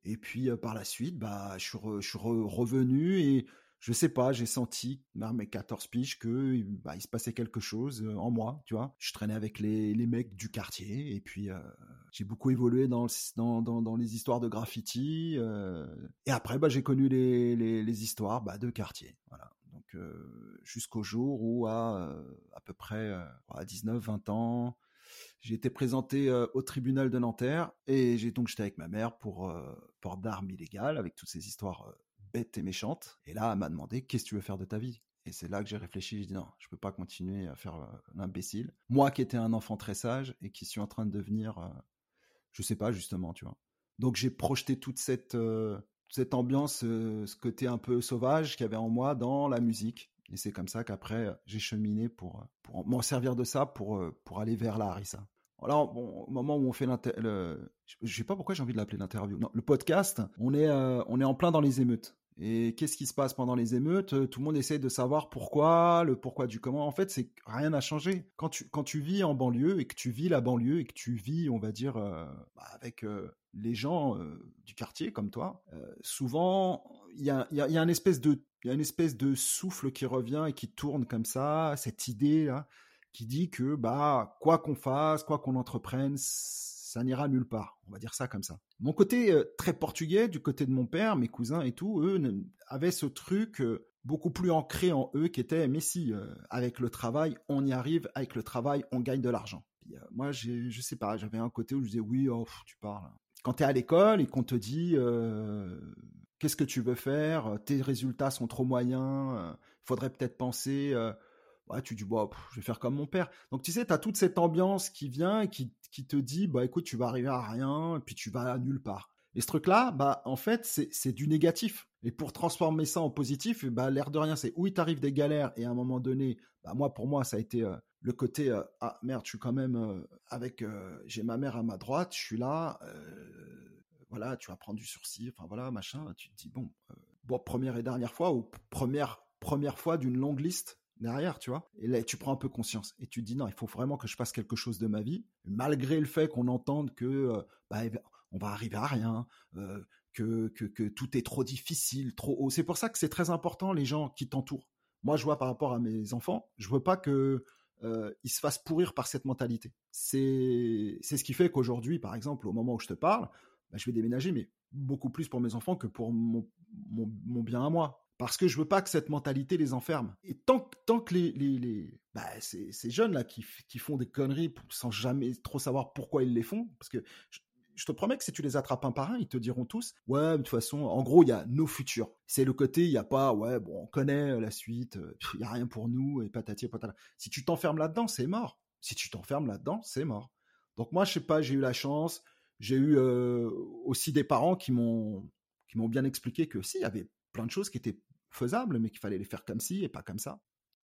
Speaker 2: Et puis par la suite, bah, je suis, je suis revenu et je sais pas, j'ai senti, vers mes 14 piges, que bah, se passait quelque chose en moi, tu vois. Je traînais avec les, les mecs du quartier et puis j'ai beaucoup évolué dans, dans, dans, dans, les histoires de graffiti. et après, bah, j'ai connu les, les, les histoires bah, de quartier. Voilà jusqu'au jour où à à peu près à 19 20 ans j'ai été présenté au tribunal de Nanterre et j'ai donc j'étais avec ma mère pour port d'armes illégales avec toutes ces histoires bêtes et méchantes et là elle m'a demandé qu'est-ce que tu veux faire de ta vie? Et c'est là que j'ai réfléchi, j'ai dit non, je peux pas continuer à faire l'imbécile. Moi qui étais un enfant très sage et qui suis en train de devenir, je sais pas justement, tu vois. Donc j'ai projeté toute cette cette ambiance, euh, ce côté un peu sauvage qu'il y avait en moi dans la musique. Et c'est comme ça qu'après, j'ai cheminé pour, pour m'en servir de ça pour, euh, pour aller vers la harissa. Alors, bon, au moment où on fait l'interview, je sais pas pourquoi j'ai envie de l'appeler l'interview. Non, le podcast, on est, euh, on est en plein dans les émeutes. Et qu'est-ce qui se passe pendant les émeutes? Tout le monde essaie de savoir pourquoi, le pourquoi du comment. En fait, c'est rien n'a changé. Quand tu quand tu vis en banlieue et que tu vis la banlieue et que tu vis, on va dire, bah, avec les gens du quartier comme toi, souvent il y a, y, a, une espèce de il y a une espèce de souffle qui revient et qui tourne comme ça, cette idée là, qui dit que bah quoi qu'on fasse, quoi qu'on entreprenne, ça n'ira nulle part. On va dire ça comme ça. Mon côté très portugais, du côté de mon père, mes cousins et tout, eux avaient ce truc beaucoup plus ancré en eux qui était mais si avec le travail on y arrive, avec le travail on gagne de l'argent. moi je sais pas, j'avais un côté où je disais oui, oh, tu parles quand tu es à l'école et qu'on te dit euh, qu'est-ce que tu veux faire, tes résultats sont trop moyens, euh, faudrait peut-être penser, euh, ouais, tu dis, bah, je vais faire comme mon père. Donc tu sais, tu as toute cette ambiance qui vient et qui, qui, te dit, bah écoute, tu vas arriver à rien, puis tu vas à nulle part. Et ce truc-là, bah en fait, c'est du négatif. Et pour transformer ça en positif, bah l'air de rien, c'est où il t'arrive des galères et à un moment donné, bah moi pour moi ça a été le côté euh, ah merde, je suis quand même euh, avec euh, j'ai ma mère à ma droite, je suis là, voilà, tu vas prendre du sursis, enfin voilà, machin, tu te dis bon, bon première et dernière fois ou première première fois d'une longue liste derrière, tu vois. Et là, tu prends un peu conscience et tu te dis non, il faut vraiment que je fasse quelque chose de ma vie, malgré le fait qu'on entende que bah, on va arriver à rien, que, que, que tout est trop difficile, trop haut. C'est pour ça que c'est très important les gens qui t'entourent. Moi, je vois par rapport à mes enfants, je veux pas que euh, ils se fassent pourrir par cette mentalité. C'est c'est ce qui fait qu'aujourd'hui, par exemple, au moment où je te parle, bah, je vais déménager, mais beaucoup plus pour mes enfants que pour mon, mon, bien à moi. Parce que je veux pas que cette mentalité les enferme. Et tant, tant que les, les, bah, ces, ces jeunes-là qui, qui font des conneries sans jamais trop savoir pourquoi ils les font, parce que je te promets que si tu les attrapes un par un, ils te diront tous, ouais, de toute façon, en gros, il y a nos futurs. C'est le côté, il n'y a pas, ouais, bon, on connaît euh, la suite, euh, il n'y a rien pour nous, et patati et patata. Si tu t'enfermes là-dedans, c'est mort. Si tu t'enfermes là-dedans, c'est mort. Donc moi, je sais pas, j'ai eu la chance, j'ai eu euh, aussi des parents qui m'ont qui m'ont bien expliqué que si, il y avait plein de choses qui étaient faisables, mais qu'il fallait les faire comme ci et pas comme ça.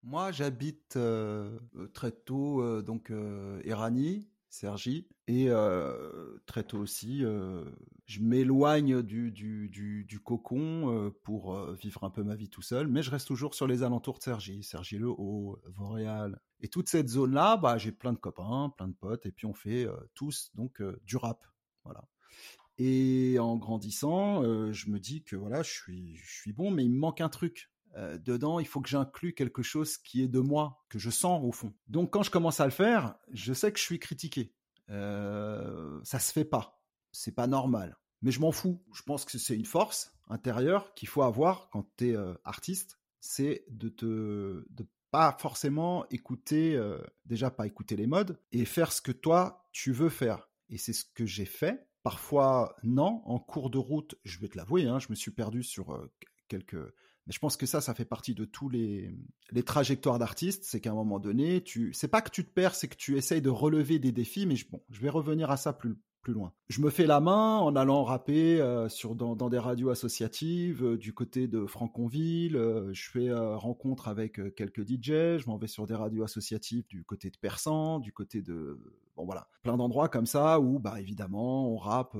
Speaker 2: Moi, j'habite très tôt, donc Erani, Sergi. Et très tôt aussi, je m'éloigne du, du, du, cocon pour vivre un peu ma vie tout seul, mais je reste toujours sur les alentours de Sergi, Sergi-le-Haut, Vauréal. Et toute cette zone-là, bah, j'ai plein de copains, plein de potes, et puis on fait tous donc du rap. Voilà. Et en grandissant, je me dis que voilà, je suis, bon, mais il me manque un truc. dedans, il faut que j'inclue quelque chose qui est de moi, que je sens au fond. Donc quand je commence à le faire, je sais que je suis critiqué. Euh, ça se fait pas. C'est pas normal. Mais je m'en fous. Je pense que c'est une force intérieure qu'il faut avoir quand tu es euh, artiste. C'est de te de pas forcément écouter, euh, déjà pas écouter les modes et faire ce que toi tu veux faire. Et c'est ce que j'ai fait. Parfois, non. En cours de route, je vais te l'avouer, hein, je me suis perdu sur quelques mais je pense que ça, ça fait partie de tous les, les trajectoires d'artistes. C'est qu'à un moment donné, tu, c'est pas que tu te perds, c'est que tu essayes de relever des défis. Mais bon, je vais revenir à ça plus, plus loin. Je me fais la main en allant rapper euh, sur, dans, dans, des radios associatives euh, du côté de Franconville. Euh, je fais rencontre avec quelques DJ. Je m'en vais sur des radios associatives du côté de Persan, du côté de voilà, plein d'endroits comme ça où bah évidemment on rappe,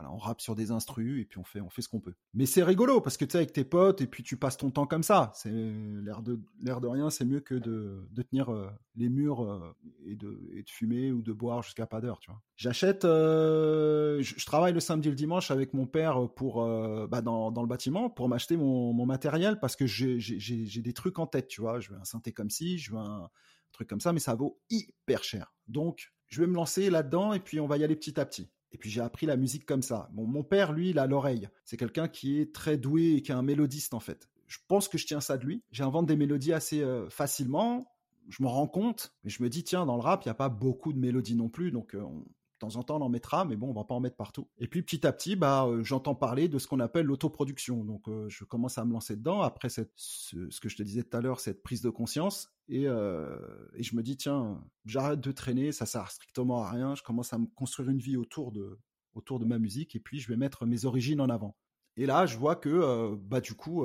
Speaker 2: on rappe sur des instrus et puis on fait on fait ce qu'on peut. Mais c'est rigolo parce que tu sais avec tes potes et puis tu passes ton temps comme ça. C'est l'air de l'air de rien, c'est mieux que de, de tenir les murs et de et de fumer ou de boire jusqu'à pas d'heure, tu vois. J'achète euh, je, travaille le samedi et le dimanche avec mon père pour euh, bah, dans, dans, le bâtiment pour m'acheter mon, mon, matériel parce que j'ai des trucs en tête, tu vois. Je veux un synthé comme ci, je veux un truc comme ça, mais ça vaut hyper cher. Donc, je vais me lancer là-dedans et puis on va y aller petit à petit. Et puis j'ai appris la musique comme ça. Mon père, lui, il a l'oreille. C'est quelqu'un qui est très doué et qui est un mélodiste en fait. Je pense que je tiens ça de lui. J'invente des mélodies assez euh, facilement. Je me rends compte, mais je me dis tiens, dans le rap, il n'y a pas beaucoup de mélodies non plus, donc on, de temps en temps, on en mettra, mais bon, on va pas en mettre partout. Et puis petit à petit, bah, euh, j'entends parler de ce qu'on appelle l'autoproduction. Donc, euh, je commence à me lancer dedans après ce, que je te disais tout à l'heure, cette prise de conscience. Et, euh, et je me dis, tiens, j'arrête de traîner, ça sert strictement à rien. Je commence à me construire une vie autour de, autour de ma musique, et puis je vais mettre mes origines en avant. Et là, je vois que, bah, du coup,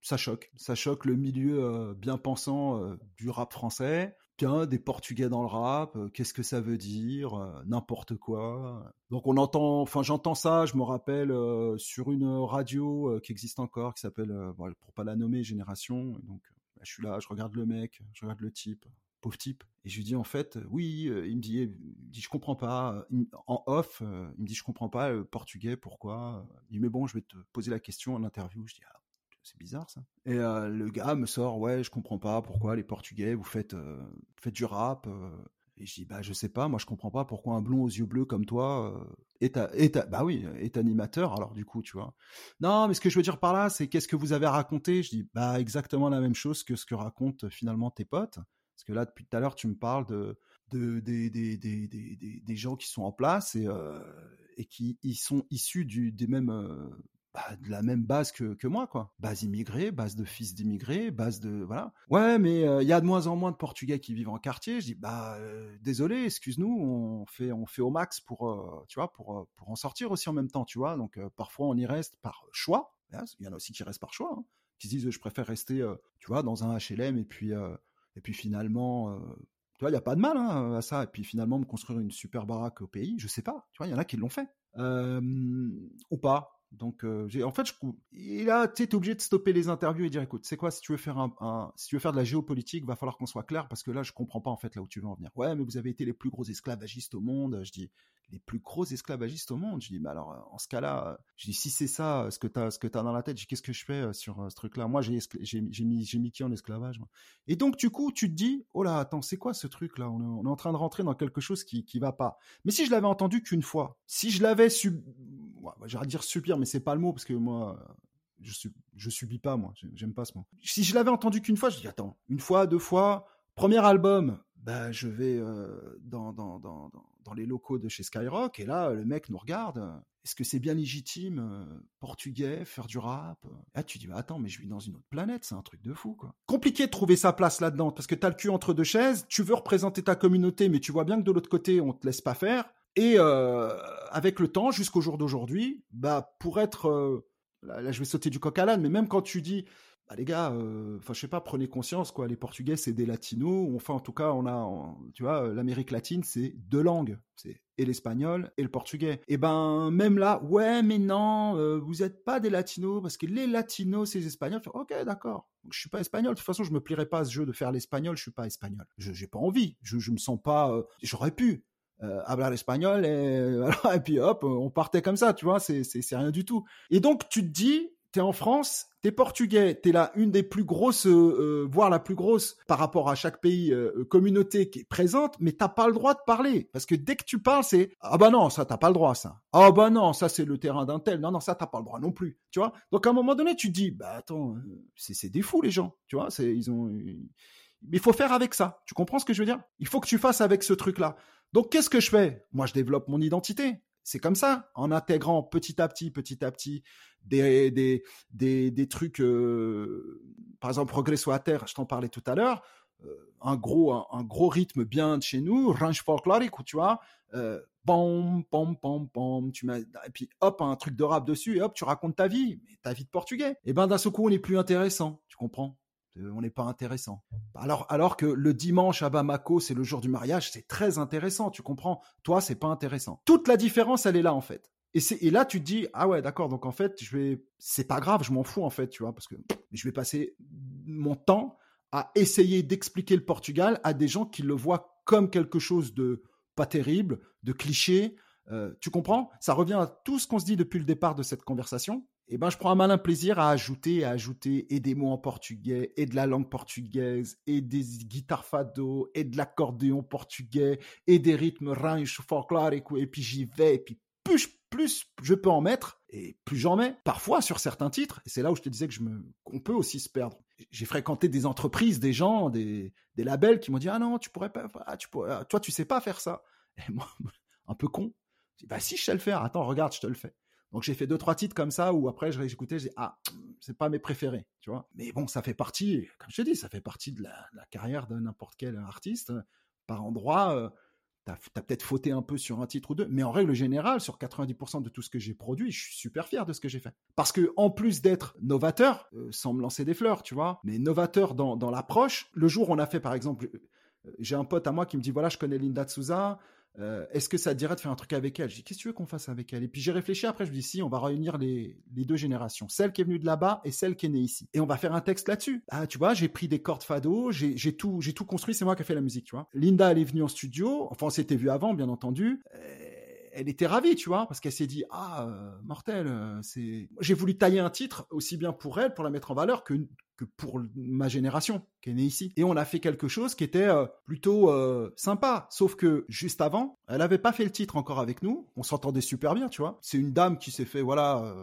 Speaker 2: ça choque. Ça choque le milieu bien pensant du rap français des Portugais dans le rap, euh, qu'est-ce que ça veut dire, euh, n'importe quoi. Donc on entend, enfin j'entends ça, je me rappelle euh, sur une radio qui existe encore, qui s'appelle, pour pas la nommer, Génération. Donc bah, je suis là, je regarde le mec, je regarde le type, pauvre type, et je lui dis en fait, oui, il me dit, je comprends pas, en off, il me dit je comprends pas le portugais, pourquoi? Il dit mais bon, je vais te poser la question en interview. Je dis ah, c'est bizarre ça. Et euh, le gars me sort, ouais, je comprends pas pourquoi les Portugais, vous faites, euh, du rap. Euh. Et je dis, bah je sais pas, moi je comprends pas pourquoi un blond aux yeux bleus comme toi est, bah est animateur. Alors du coup, tu vois. Non, mais ce que je veux dire par là, c'est qu'est-ce que vous avez raconté? Je dis, bah exactement la même chose que ce que racontent finalement tes potes. Parce que là, depuis tout à l'heure, tu me parles de, de des, gens qui sont en place et, qui sont issus des mêmes bah, de la même base que, moi, quoi. Base immigrée, base de fils d'immigrés, base de voilà. Ouais, mais euh, il y a de moins en moins de Portugais qui vivent en quartier. Je dis bah euh, désolé, excuse-nous, on fait on fait au max pour euh, tu vois pour pour en sortir aussi en même temps, tu vois. Donc parfois on y reste par choix. Il y en a aussi qui restent par choix, hein, qui se disent je préfère rester tu vois dans un HLM et puis et puis finalement tu vois, il y a pas de mal hein, à ça. Et puis finalement me construire une super baraque au pays, je sais pas. Tu vois, il y en a qui l'ont fait ou pas donc, euh, en fait, je, et là, tu es obligé de stopper les interviews et dire, écoute, c'est quoi, si tu veux faire un, si tu veux faire de la géopolitique, va falloir qu'on soit clair parce que là, je comprends pas en fait là où tu veux en venir. Ouais, mais vous avez été les plus gros esclavagistes au monde. Je dis, les plus gros esclavagistes au monde? Je dis, mais alors, en ce cas-là, je dis, si c'est ça, ce que t'as, ce que t'as dans la tête, je dis, qu'est-ce que je fais euh, sur euh, ce truc-là? Moi, j'ai, mis, j'ai qui en esclavage Et donc, du coup, tu te dis, oh là, attends, c'est quoi ce truc-là? On est, en train de rentrer dans quelque chose qui, qui va pas. Mais si je l'avais entendu qu'une fois, si je l'avais su, ouais, dire subir, mais c'est pas le mot parce que moi, je, suis, je subis pas, moi, j'aime pas ce mot. Si je l'avais entendu qu'une fois, je dis, attends, une fois, deux fois, premier album, bah, je vais euh, dans, dans, dans, dans, les locaux de chez Skyrock et là, le mec nous regarde. Est-ce que c'est bien légitime, euh, portugais, faire du rap Là, tu dis, bah, attends, mais je vis dans une autre planète, c'est un truc de fou, quoi. Compliqué de trouver sa place là-dedans parce que t'as le cul entre deux chaises, tu veux représenter ta communauté, mais tu vois bien que de l'autre côté, on te laisse pas faire. Et euh, avec le temps, jusqu'au jour d'aujourd'hui, bah, pour être là, je vais sauter du coq à l'âne, mais même quand tu dis, bah, les gars, euh, enfin, je sais pas, prenez conscience, quoi. Les Portugais, c'est des Latinos. Enfin, en tout cas, on a, tu vois, l'Amérique latine, c'est deux langues. C'est et l'espagnol et le portugais. Et ben, même là, ouais, mais non, euh, vous êtes pas des Latinos parce que les Latinos, c'est les Espagnols. ok, d'accord. Je suis pas espagnol. De toute façon, je me plierais pas à ce jeu de faire l'espagnol. Je suis pas espagnol. Je j'ai pas envie. Je, je me sens pas. Euh, j'aurais pu. Euh, hablar espagnol et, voilà, et puis hop, on partait comme ça, tu vois, c'est rien du tout. Et donc tu te dis, t'es en France, t'es portugais, t'es là une des plus grosses, euh, euh, voire la plus grosse par rapport à chaque pays euh, communauté qui est présente, mais t'as pas le droit de parler parce que dès que tu parles, c'est ah bah non ça t'as pas le droit ça, ah bah non ça c'est le terrain d'un tel, non non ça t'as pas le droit non plus, tu vois. Donc à un moment donné tu te dis bah attends c'est des fous les gens, tu vois, c'est ils ont, mais il faut faire avec ça, tu comprends ce que je veux dire? Il faut que tu fasses avec ce truc là. Donc qu'est-ce que je fais? Moi je développe mon identité. C'est comme ça, en intégrant petit à petit, petit à petit, des, des, des, trucs, euh, par exemple, Progresso à terre, je t'en parlais tout à l'heure, euh, un gros, un, gros rythme bien de chez nous, range folklorique, tu vois, euh, pom, pom, pom, pom, tu mets, et puis hop, un truc de rap dessus, et hop, tu racontes ta vie, ta vie de portugais. Et ben, d'un seul coup, on est plus intéressant, tu comprends? On n'est pas intéressant. Alors, alors que le dimanche à Bamako, c'est le jour du mariage, c'est très intéressant, tu comprends? Toi, c'est pas intéressant. Toute la différence, elle est là, en fait. Et, c'est, et là, tu te dis, ah ouais, d'accord, donc en fait, je vais, c'est pas grave, je m'en fous, en fait, tu vois, parce que je vais passer mon temps à essayer d'expliquer le Portugal à des gens qui le voient comme quelque chose de pas terrible, de cliché. Euh, tu comprends? Ça revient à tout ce qu'on se dit depuis le départ de cette conversation eh ben, je prends un malin plaisir à ajouter, à ajouter et des mots en portugais, et de la langue portugaise, et des guitares fado, et de l'accordéon portugais, et des rythmes ranch folkloriques, et puis j'y vais, et puis plus, plus je peux en mettre, et plus j'en mets. Parfois, sur certains titres, et c'est là où je te disais que je me, qu'on peut aussi se perdre. J'ai fréquenté des entreprises, des gens, des, des labels qui m'ont dit, ah non, tu pourrais pas, ah, tu pourrais, ah, toi, tu sais pas faire ça. Et moi, un peu con, je dis, bah si, je sais le faire, attends, regarde, je te le fais. Donc j'ai fait deux trois titres comme ça où après je écouté, j'ai ah c'est pas mes préférés, tu vois. Mais bon, ça fait partie, comme je te dis, ça fait partie de la, carrière de n'importe quel artiste. Par endroit, euh, tu as, peut-être fauté un peu sur un titre ou deux, mais en règle générale, sur 90% de tout ce que j'ai produit, je suis super fier de ce que j'ai fait. Parce que en plus d'être novateur, euh, sans me lancer des fleurs, tu vois, mais novateur dans, dans l'approche, le jour où on a fait par exemple, euh, j'ai un pote à moi qui me dit voilà, je connais Linda Souza euh, est-ce que ça te dirait de faire un truc avec elle? Je dis, qu'est-ce que tu veux qu'on fasse avec elle? Et puis j'ai réfléchi après, je me dis, si, on va réunir les, deux générations, celle qui est venue de là-bas et celle qui est née ici. Et on va faire un texte là-dessus. Ah, tu vois, j'ai pris des cordes fado, j'ai tout, tout construit, c'est moi qui ai fait la musique, tu vois. Linda, elle est venue en studio, enfin, on s'était vu avant, bien entendu. Euh, elle était ravie, tu vois, parce qu'elle s'est dit ah euh, mortel, euh, c'est. J'ai voulu tailler un titre aussi bien pour elle, pour la mettre en valeur, que que pour ma génération qui est née ici. Et on a fait quelque chose qui était euh, plutôt sympa. Sauf que juste avant, elle n'avait pas fait le titre encore avec nous. On s'entendait super bien, tu vois. C'est une dame qui s'est fait, voilà.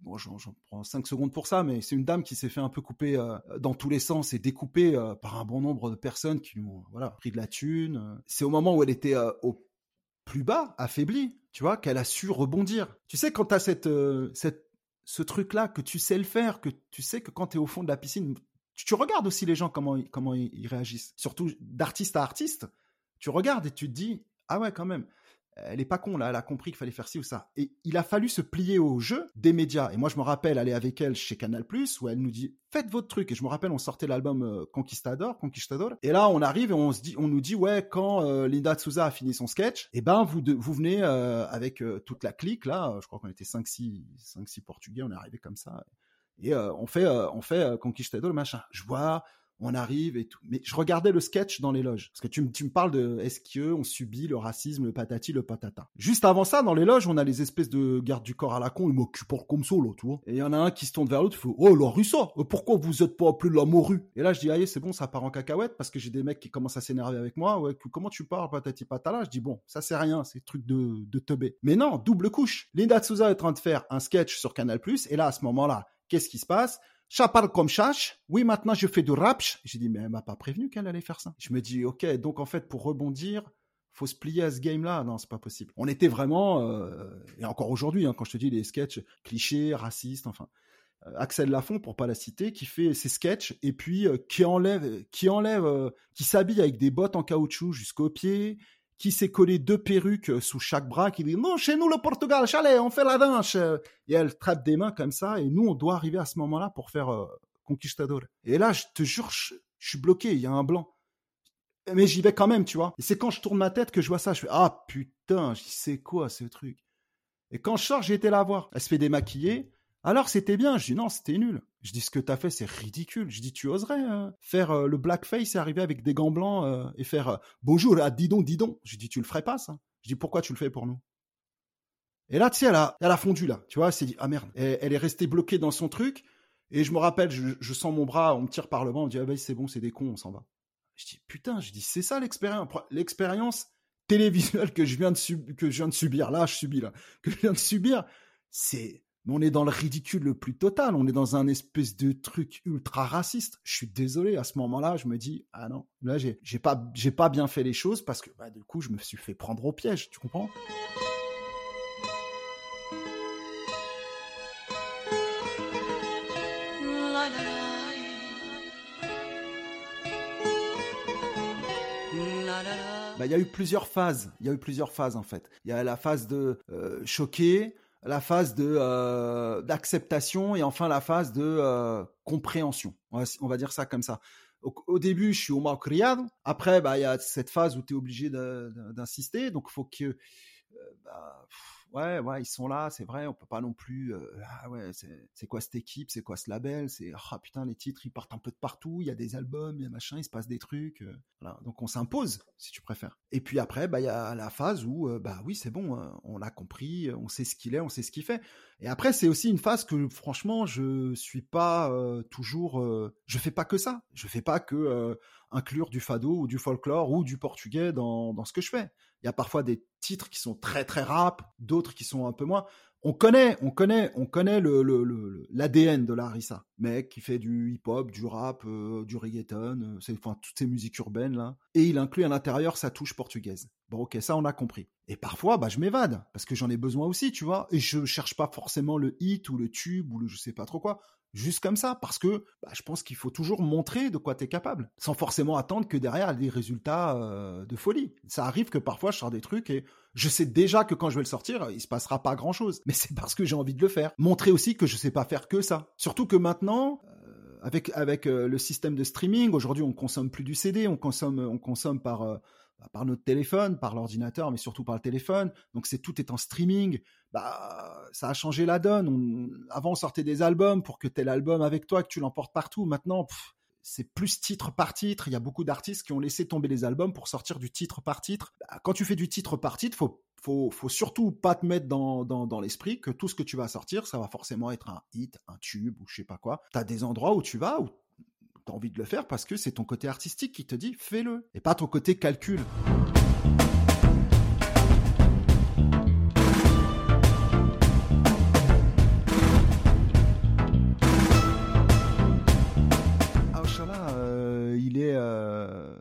Speaker 2: bon, j'en prends 5 secondes pour ça, mais c'est une dame qui s'est fait un peu couper dans tous les sens et découpée par un bon nombre de personnes qui ont voilà, pris de la thune. C'est au moment où elle était au plus bas, affaibli, tu vois, qu'elle a su rebondir. Tu sais, quand tu as cette, euh, cette, ce truc-là, que tu sais le faire, que tu sais que quand tu es au fond de la piscine, tu, regardes aussi les gens, comment, comment ils réagissent. Surtout d'artiste à artiste, tu regardes et tu te dis, ah ouais, quand même elle est pas con là, elle a compris qu'il fallait faire ci ou ça. Et il a fallu se plier au jeu des médias. Et moi, je me rappelle aller avec elle chez Canal+, où elle nous dit faites votre truc. Et je me rappelle, on sortait l'album euh, Conquistador, Conquistador. Et là, on arrive et on se dit, on nous dit ouais, quand euh, Linda Souza a fini son sketch, et eh ben vous vous venez euh, avec toute la clique là. Je crois qu'on était 5 6 5 6 portugais, on est arrivé comme ça. Et on fait on fait Conquistador machin. Je vois on arrive et tout. Mais je regardais le sketch dans les loges. Parce que tu, me parles de est-ce qu'on subit le racisme, le patati, le patata. Juste avant ça, dans les loges, on a les espèces de gardes du corps à la con, ils m'occupent comme ça, là, tu. Et il y en a un qui se tourne vers l'autre, il fait Oh, la ça euh, pourquoi vous êtes pas appelé la morue? Et là, je dis Aïe, c'est bon, ça part en cacahuète parce que j'ai des mecs qui commencent à s'énerver avec moi. Ouais, comment tu parles, patati patala? Je dis Bon, ça c'est rien, c'est truc de, de teubé. Mais non, double couche. Linda Souza est en train de faire un sketch sur Canal, et là, à ce moment-là, qu'est-ce qui se passe? Ça parle comme chache. Oui, maintenant je fais du rap. J'ai dit, mais elle m'a pas prévenu qu'elle allait faire ça. Je me dis, ok, donc en fait, pour rebondir, faut se plier à ce game-là. Non, c'est pas possible. On était vraiment, euh, et encore aujourd'hui, hein, quand je te dis les sketchs clichés, racistes, enfin, euh, Axel Lafont, pour pas la citer, qui fait ses sketchs et puis euh, qui enlève, qui enlève, qui s'habille avec des bottes en caoutchouc jusqu'aux pieds, qui s'est collé deux perruques euh, sous chaque bras, qui dit non, chez nous le Portugal, chalet, on fait la danse. Et elle trappe des mains comme ça, et nous on doit arriver à ce moment-là pour faire euh, Conquistador. Et là, je te jure, je, suis bloqué, il y a un blanc. Mais j'y vais quand même, tu vois. Et c'est quand je tourne ma tête que je vois ça, je fais ah putain, c'est quoi ce truc. Et quand je sors, j'ai été la voir. Elle se fait démaquiller. Alors c'était bien. Je dis non, c'était nul. Je dis ce que t'as fait, c'est ridicule. Je dis tu oserais euh, faire euh, le blackface et arriver avec des gants blancs euh, et faire bonjour à Didon Didon. Je dis tu le ferais pas ça? Je dis pourquoi tu le fais pour nous? Et là tu sais elle a, elle a fondu là. Tu vois, elle s'est dit ah merde. elle est restée bloquée dans son truc. Et je me rappelle, je, sens mon bras, on me tire par le bras, on dit ah ben c'est bon, c'est des cons, on s'en va. Je dis putain, je dis c'est ça l'expérience, l'expérience télévisuelle que je viens de que je viens de subir. Là, je subis là, que je viens de subir. C'est on est dans le ridicule le plus total. On est dans un espèce de truc ultra raciste. Je suis désolé. À ce moment-là, je me dis ah non, là j'ai j'ai pas j'ai pas bien fait les choses parce que bah, du coup je me suis fait prendre au piège. Tu comprends? Bah, il y a eu plusieurs phases. Il y a eu plusieurs phases en fait. Il y a la phase de euh, choquer, la phase de euh, d'acceptation et enfin la phase de euh, compréhension. On va, dire ça comme ça. Au, début, je suis au criade. Après, bah il y a cette phase où tu es obligé d'insister. Donc, faut que bah, ouais, ouais, ils sont là, c'est vrai, on peut pas non plus. Euh, ah ouais, c'est quoi cette équipe, c'est quoi ce label, c'est ah putain les titres ils partent un peu de partout, il y a des albums, il y a machin, il se passe des trucs, euh. Donc on s'impose si tu préfères. Et puis après, bah il y a la phase où euh, bah oui c'est bon, on a compris, on sait ce qu'il est, on sait ce qu'il fait. Et après c'est aussi une phase que franchement je suis pas toujours, je fais pas que ça, je fais pas que inclure du fado ou du folklore ou du portugais dans, dans ce que je fais. Il y a parfois des titres qui sont très très rap, d'autres qui sont un peu moins. On connaît, on connaît, on connaît l'ADN de Larissa, mec qui fait du hip-hop, du rap, euh, du reggaeton, euh, c'est enfin toutes ces musiques urbaines là, et il inclut à l'intérieur sa touche portugaise. Bon, ok, ça on a compris. Et parfois, bah je m'évade parce que j'en ai besoin aussi, tu vois, et je cherche pas forcément le hit ou le tube ou le je sais pas trop quoi juste comme ça, parce que bah, je pense qu'il faut toujours montrer de quoi tu es capable, sans forcément attendre que derrière des résultats euh, de folie. Ça arrive que parfois je sors des trucs et je sais déjà que quand je vais le sortir, il se passera pas grand chose, mais c'est parce que j'ai envie de le faire. Montrer aussi que je sais pas faire que ça. Surtout que maintenant, euh, avec avec euh, le système de streaming, aujourd'hui on consomme plus du CD, on consomme on consomme par bah, par notre téléphone, par l'ordinateur, mais surtout par le téléphone. Donc c'est tout est en streaming. Bah ça a changé la donne. avant on sortait des albums pour que tel album avec toi, que tu l'emportes partout. Maintenant c'est plus titre par titre. Il y a beaucoup d'artistes qui ont laissé tomber les albums pour sortir du titre par titre. Bah, quand tu fais du titre par titre, faut faut, faut surtout pas te mettre dans, dans, dans l'esprit que tout ce que tu vas sortir, ça va forcément être un hit, un tube ou je sais pas quoi. Tu as des endroits où tu vas où t'as envie de le faire parce que c'est ton côté artistique qui te dit fais-le et pas ton côté calcul. Ah, euh, il est. Euh,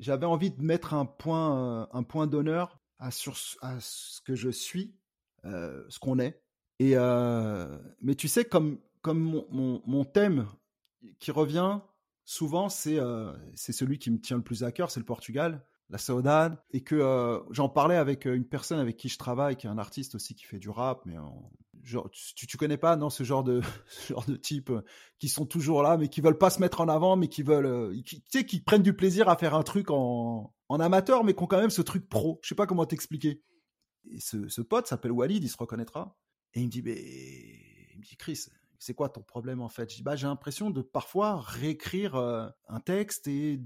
Speaker 2: j'avais envie de mettre un point, euh, un point d'honneur à, ce que je suis, ce qu'on est. Et mais tu sais, comme comme mon thème qui revient, souvent, c'est euh, c'est celui qui me tient le plus à cœur, c'est le Portugal, la saudade. Et que euh, j'en parlais avec euh, une personne avec qui je travaille, qui est un artiste aussi qui fait du rap, mais tu, tu connais pas, non, ce genre de, genre de type qui sont toujours là, mais qui veulent pas se mettre en avant, mais qui veulent, qui, tu sais, qui prennent du plaisir à faire un truc en, en amateur, mais qui ont quand même ce truc pro. Je sais pas comment t'expliquer. Et ce, ce pote s'appelle Walid, il se reconnaîtra. Et il me dit, mais, il me dit, Chris, c'est quoi ton problème en fait? Bah, j'ai l'impression de parfois réécrire euh, un texte et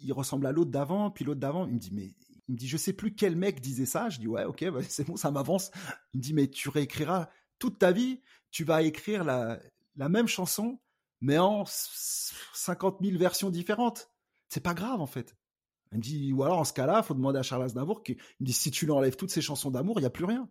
Speaker 2: il ressemble à l'autre d'avant, puis l'autre d'avant. Il me dit mais il me dit je sais plus quel mec disait ça. Je dis ouais ok bah, c'est bon ça m'avance. Il me dit mais tu réécriras toute ta vie, tu vas écrire la, la même chanson mais en 50 000 versions différentes. C'est pas grave en fait. Il me dit ou alors en ce cas-là faut demander à Charles Aznavour qui me dit si tu lui enlèves toutes ces chansons d'amour il y a plus rien.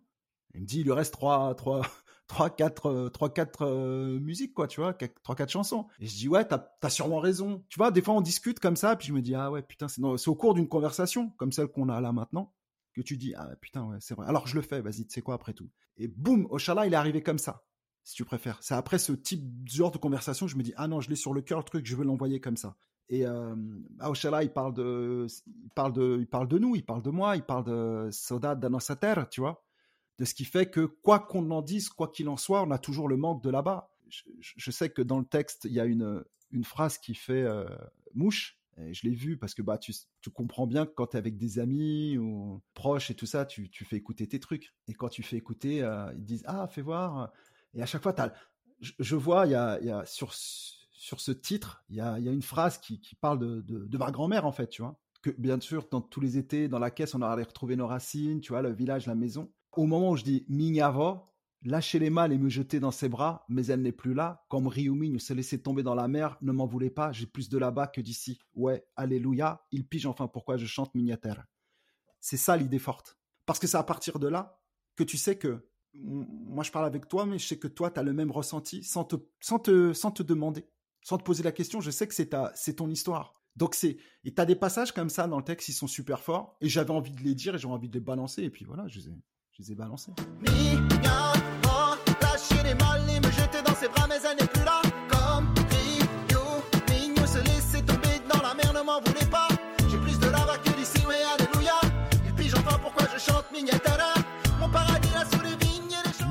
Speaker 2: Il me dit il lui reste trois trois trois quatre euh, trois quatre euh, musiques quoi tu vois trois quatre chansons. Et je dis ouais t'as as sûrement raison. Tu vois des fois on discute comme ça puis je me dis ah ouais putain c'est au cours d'une conversation comme celle qu'on a là maintenant que tu dis ah putain ouais c'est vrai. Alors je le fais vas-y tu sais quoi après tout. Et boum Oshala il est arrivé comme ça si tu préfères. C'est après ce type, genre de conversation je me dis, ah non, je l'ai sur le cœur, le truc, je veux l'envoyer comme ça. Et euh, Aoshala, il parle de, il parle de, il parle de nous, il parle de moi, il parle de de terre, tu vois, de ce qui fait que quoi qu'on en dise, quoi qu'il en soit, on a toujours le manque de là-bas. Je, sais que dans le texte, il y a une, une phrase qui fait euh, mouche. Et je l'ai vu parce que bah tu, tu comprends bien que quand tu es avec des amis ou proches et tout ça, tu, tu fais écouter tes trucs. Et quand tu fais écouter, euh, ils disent ah fais voir. Et à chaque fois, as, je, vois, y a, y a sur sur ce titre, il y a, une phrase qui, parle de, ma grand-mère, en fait, tu vois. Que bien sûr, dans tous les étés, dans la caisse, on allait retrouver nos racines, tu vois, le village, la maison. Au moment où je dis Mignavo, lâchez les mâles et me jeter dans ses bras, mais elle n'est plus là. Comme Riuming se laisser tomber dans la mer, ne m'en voulez pas, j'ai plus de là-bas que d'ici. Ouais, alléluia, il pige enfin pourquoi je chante Mignater. C'est ça l'idée forte. Parce que c'est à partir de là que tu sais que moi je parle avec toi, mais je sais que toi tu as le même ressenti sans te, sans te, sans te demander sans te poser la question, je sais que c'est c'est ton histoire. Donc c'est, et t'as des passages comme ça dans le texte, ils sont super forts, et j'avais envie de les dire, et j'avais envie de les balancer, et puis voilà, je les ai, je les ai balancés.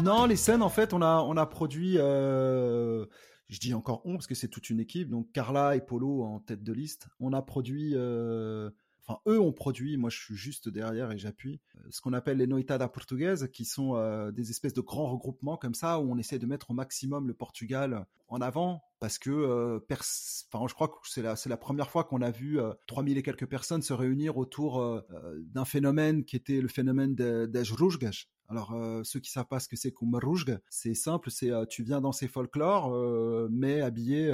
Speaker 2: Non, les scènes, en fait, on a, on a produit, euh, je dis encore on parce que c'est toute une équipe. Donc Carla et Polo en tête de liste. On a produit, euh, enfin eux ont produit, moi je suis juste derrière et j'appuie, euh, ce qu'on appelle les noitada portugaises, qui sont euh, des espèces de grands regroupements comme ça où on essaie de mettre au maximum le Portugal en avant parce que, enfin je crois que c'est la, première fois qu'on a vu 3000 et quelques personnes se réunir autour d'un phénomène qui était le phénomène des, des alors, euh, ceux qui savent pas ce que c'est rouge, c'est simple, c'est euh, tu viens dans ces folklore, euh, mais habillé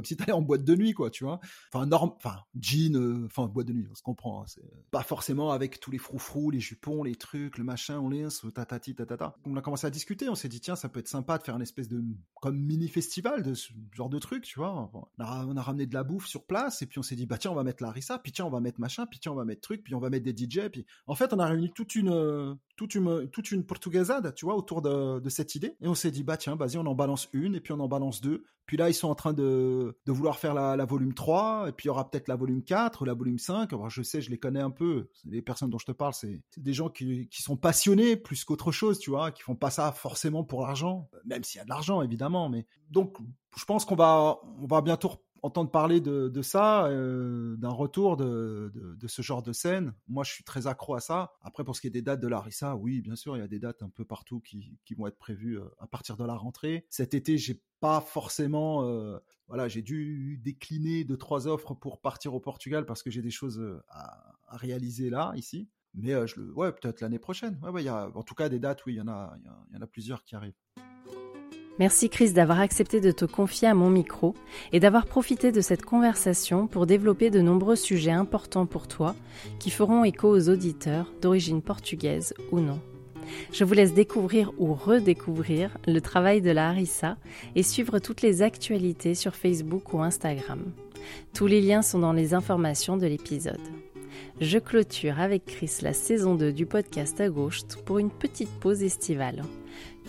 Speaker 2: comme si t'allais en boîte de nuit, quoi, tu vois. Enfin, norme, enfin, jean, euh, enfin, boîte de nuit, on se comprend. Hein, c'est pas forcément avec tous les froufrous, les jupons, les trucs, le machin, on les, tatati, tatata. On a commencé à discuter, on s'est dit, tiens, ça peut être sympa de faire une espèce de, comme mini festival de ce genre de truc, tu vois. On a, ramené de la bouffe sur place, et puis on s'est dit, bah, tiens, on va mettre la rissa, puis tiens, on va mettre machin, puis tiens, on va mettre truc, puis on va mettre des DJ, puis en fait, on a réuni toute une, toute une, toute une portugaisade, tu vois, autour de, de cette idée, et on s'est dit, bah, tiens, vas-y, on en balance une, et puis on en balance deux, puis là, ils sont en train de, de vouloir faire la, volume 3, et puis il y aura peut-être la volume 4 ou la volume 5. Alors, je sais, je les connais un peu. Les personnes dont je te parle, c'est des gens qui, qui sont passionnés plus qu'autre chose, tu vois, qui font pas ça forcément pour l'argent, même s'il y a de l'argent, évidemment. Mais donc, je pense qu'on va, on va bientôt entendre parler de, ça, euh, d'un retour de, de, ce genre de scène. Moi, je suis très accro à ça. Après, pour ce qui est des dates de Larissa, oui, bien sûr, il y a des dates un peu partout qui, qui vont être prévues euh, à partir de la rentrée. Cet été, j'ai pas forcément, euh, voilà, j'ai dû décliner deux trois offres pour partir au Portugal parce que j'ai des choses à, réaliser là, ici. Mais je le, ouais, peut-être l'année prochaine. Ouais, ouais, y a, en tout cas, des dates, oui, il y en a, il y en a plusieurs qui arrivent.
Speaker 1: Merci Chris d'avoir accepté de te confier à mon micro et d'avoir profité de cette conversation pour développer de nombreux sujets importants pour toi qui feront écho aux auditeurs d'origine portugaise ou non. Je vous laisse découvrir ou redécouvrir le travail de la Harissa et suivre toutes les actualités sur Facebook ou Instagram. Tous les liens sont dans les informations de l'épisode. Je clôture avec Chris la saison 2 du podcast à gauche pour une petite pause estivale.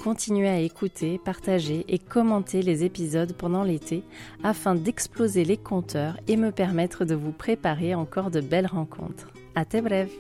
Speaker 1: Continuez à écouter, partager et commenter les épisodes pendant l'été afin d'exploser les compteurs et me permettre de vous préparer encore de belles rencontres. À tes brèves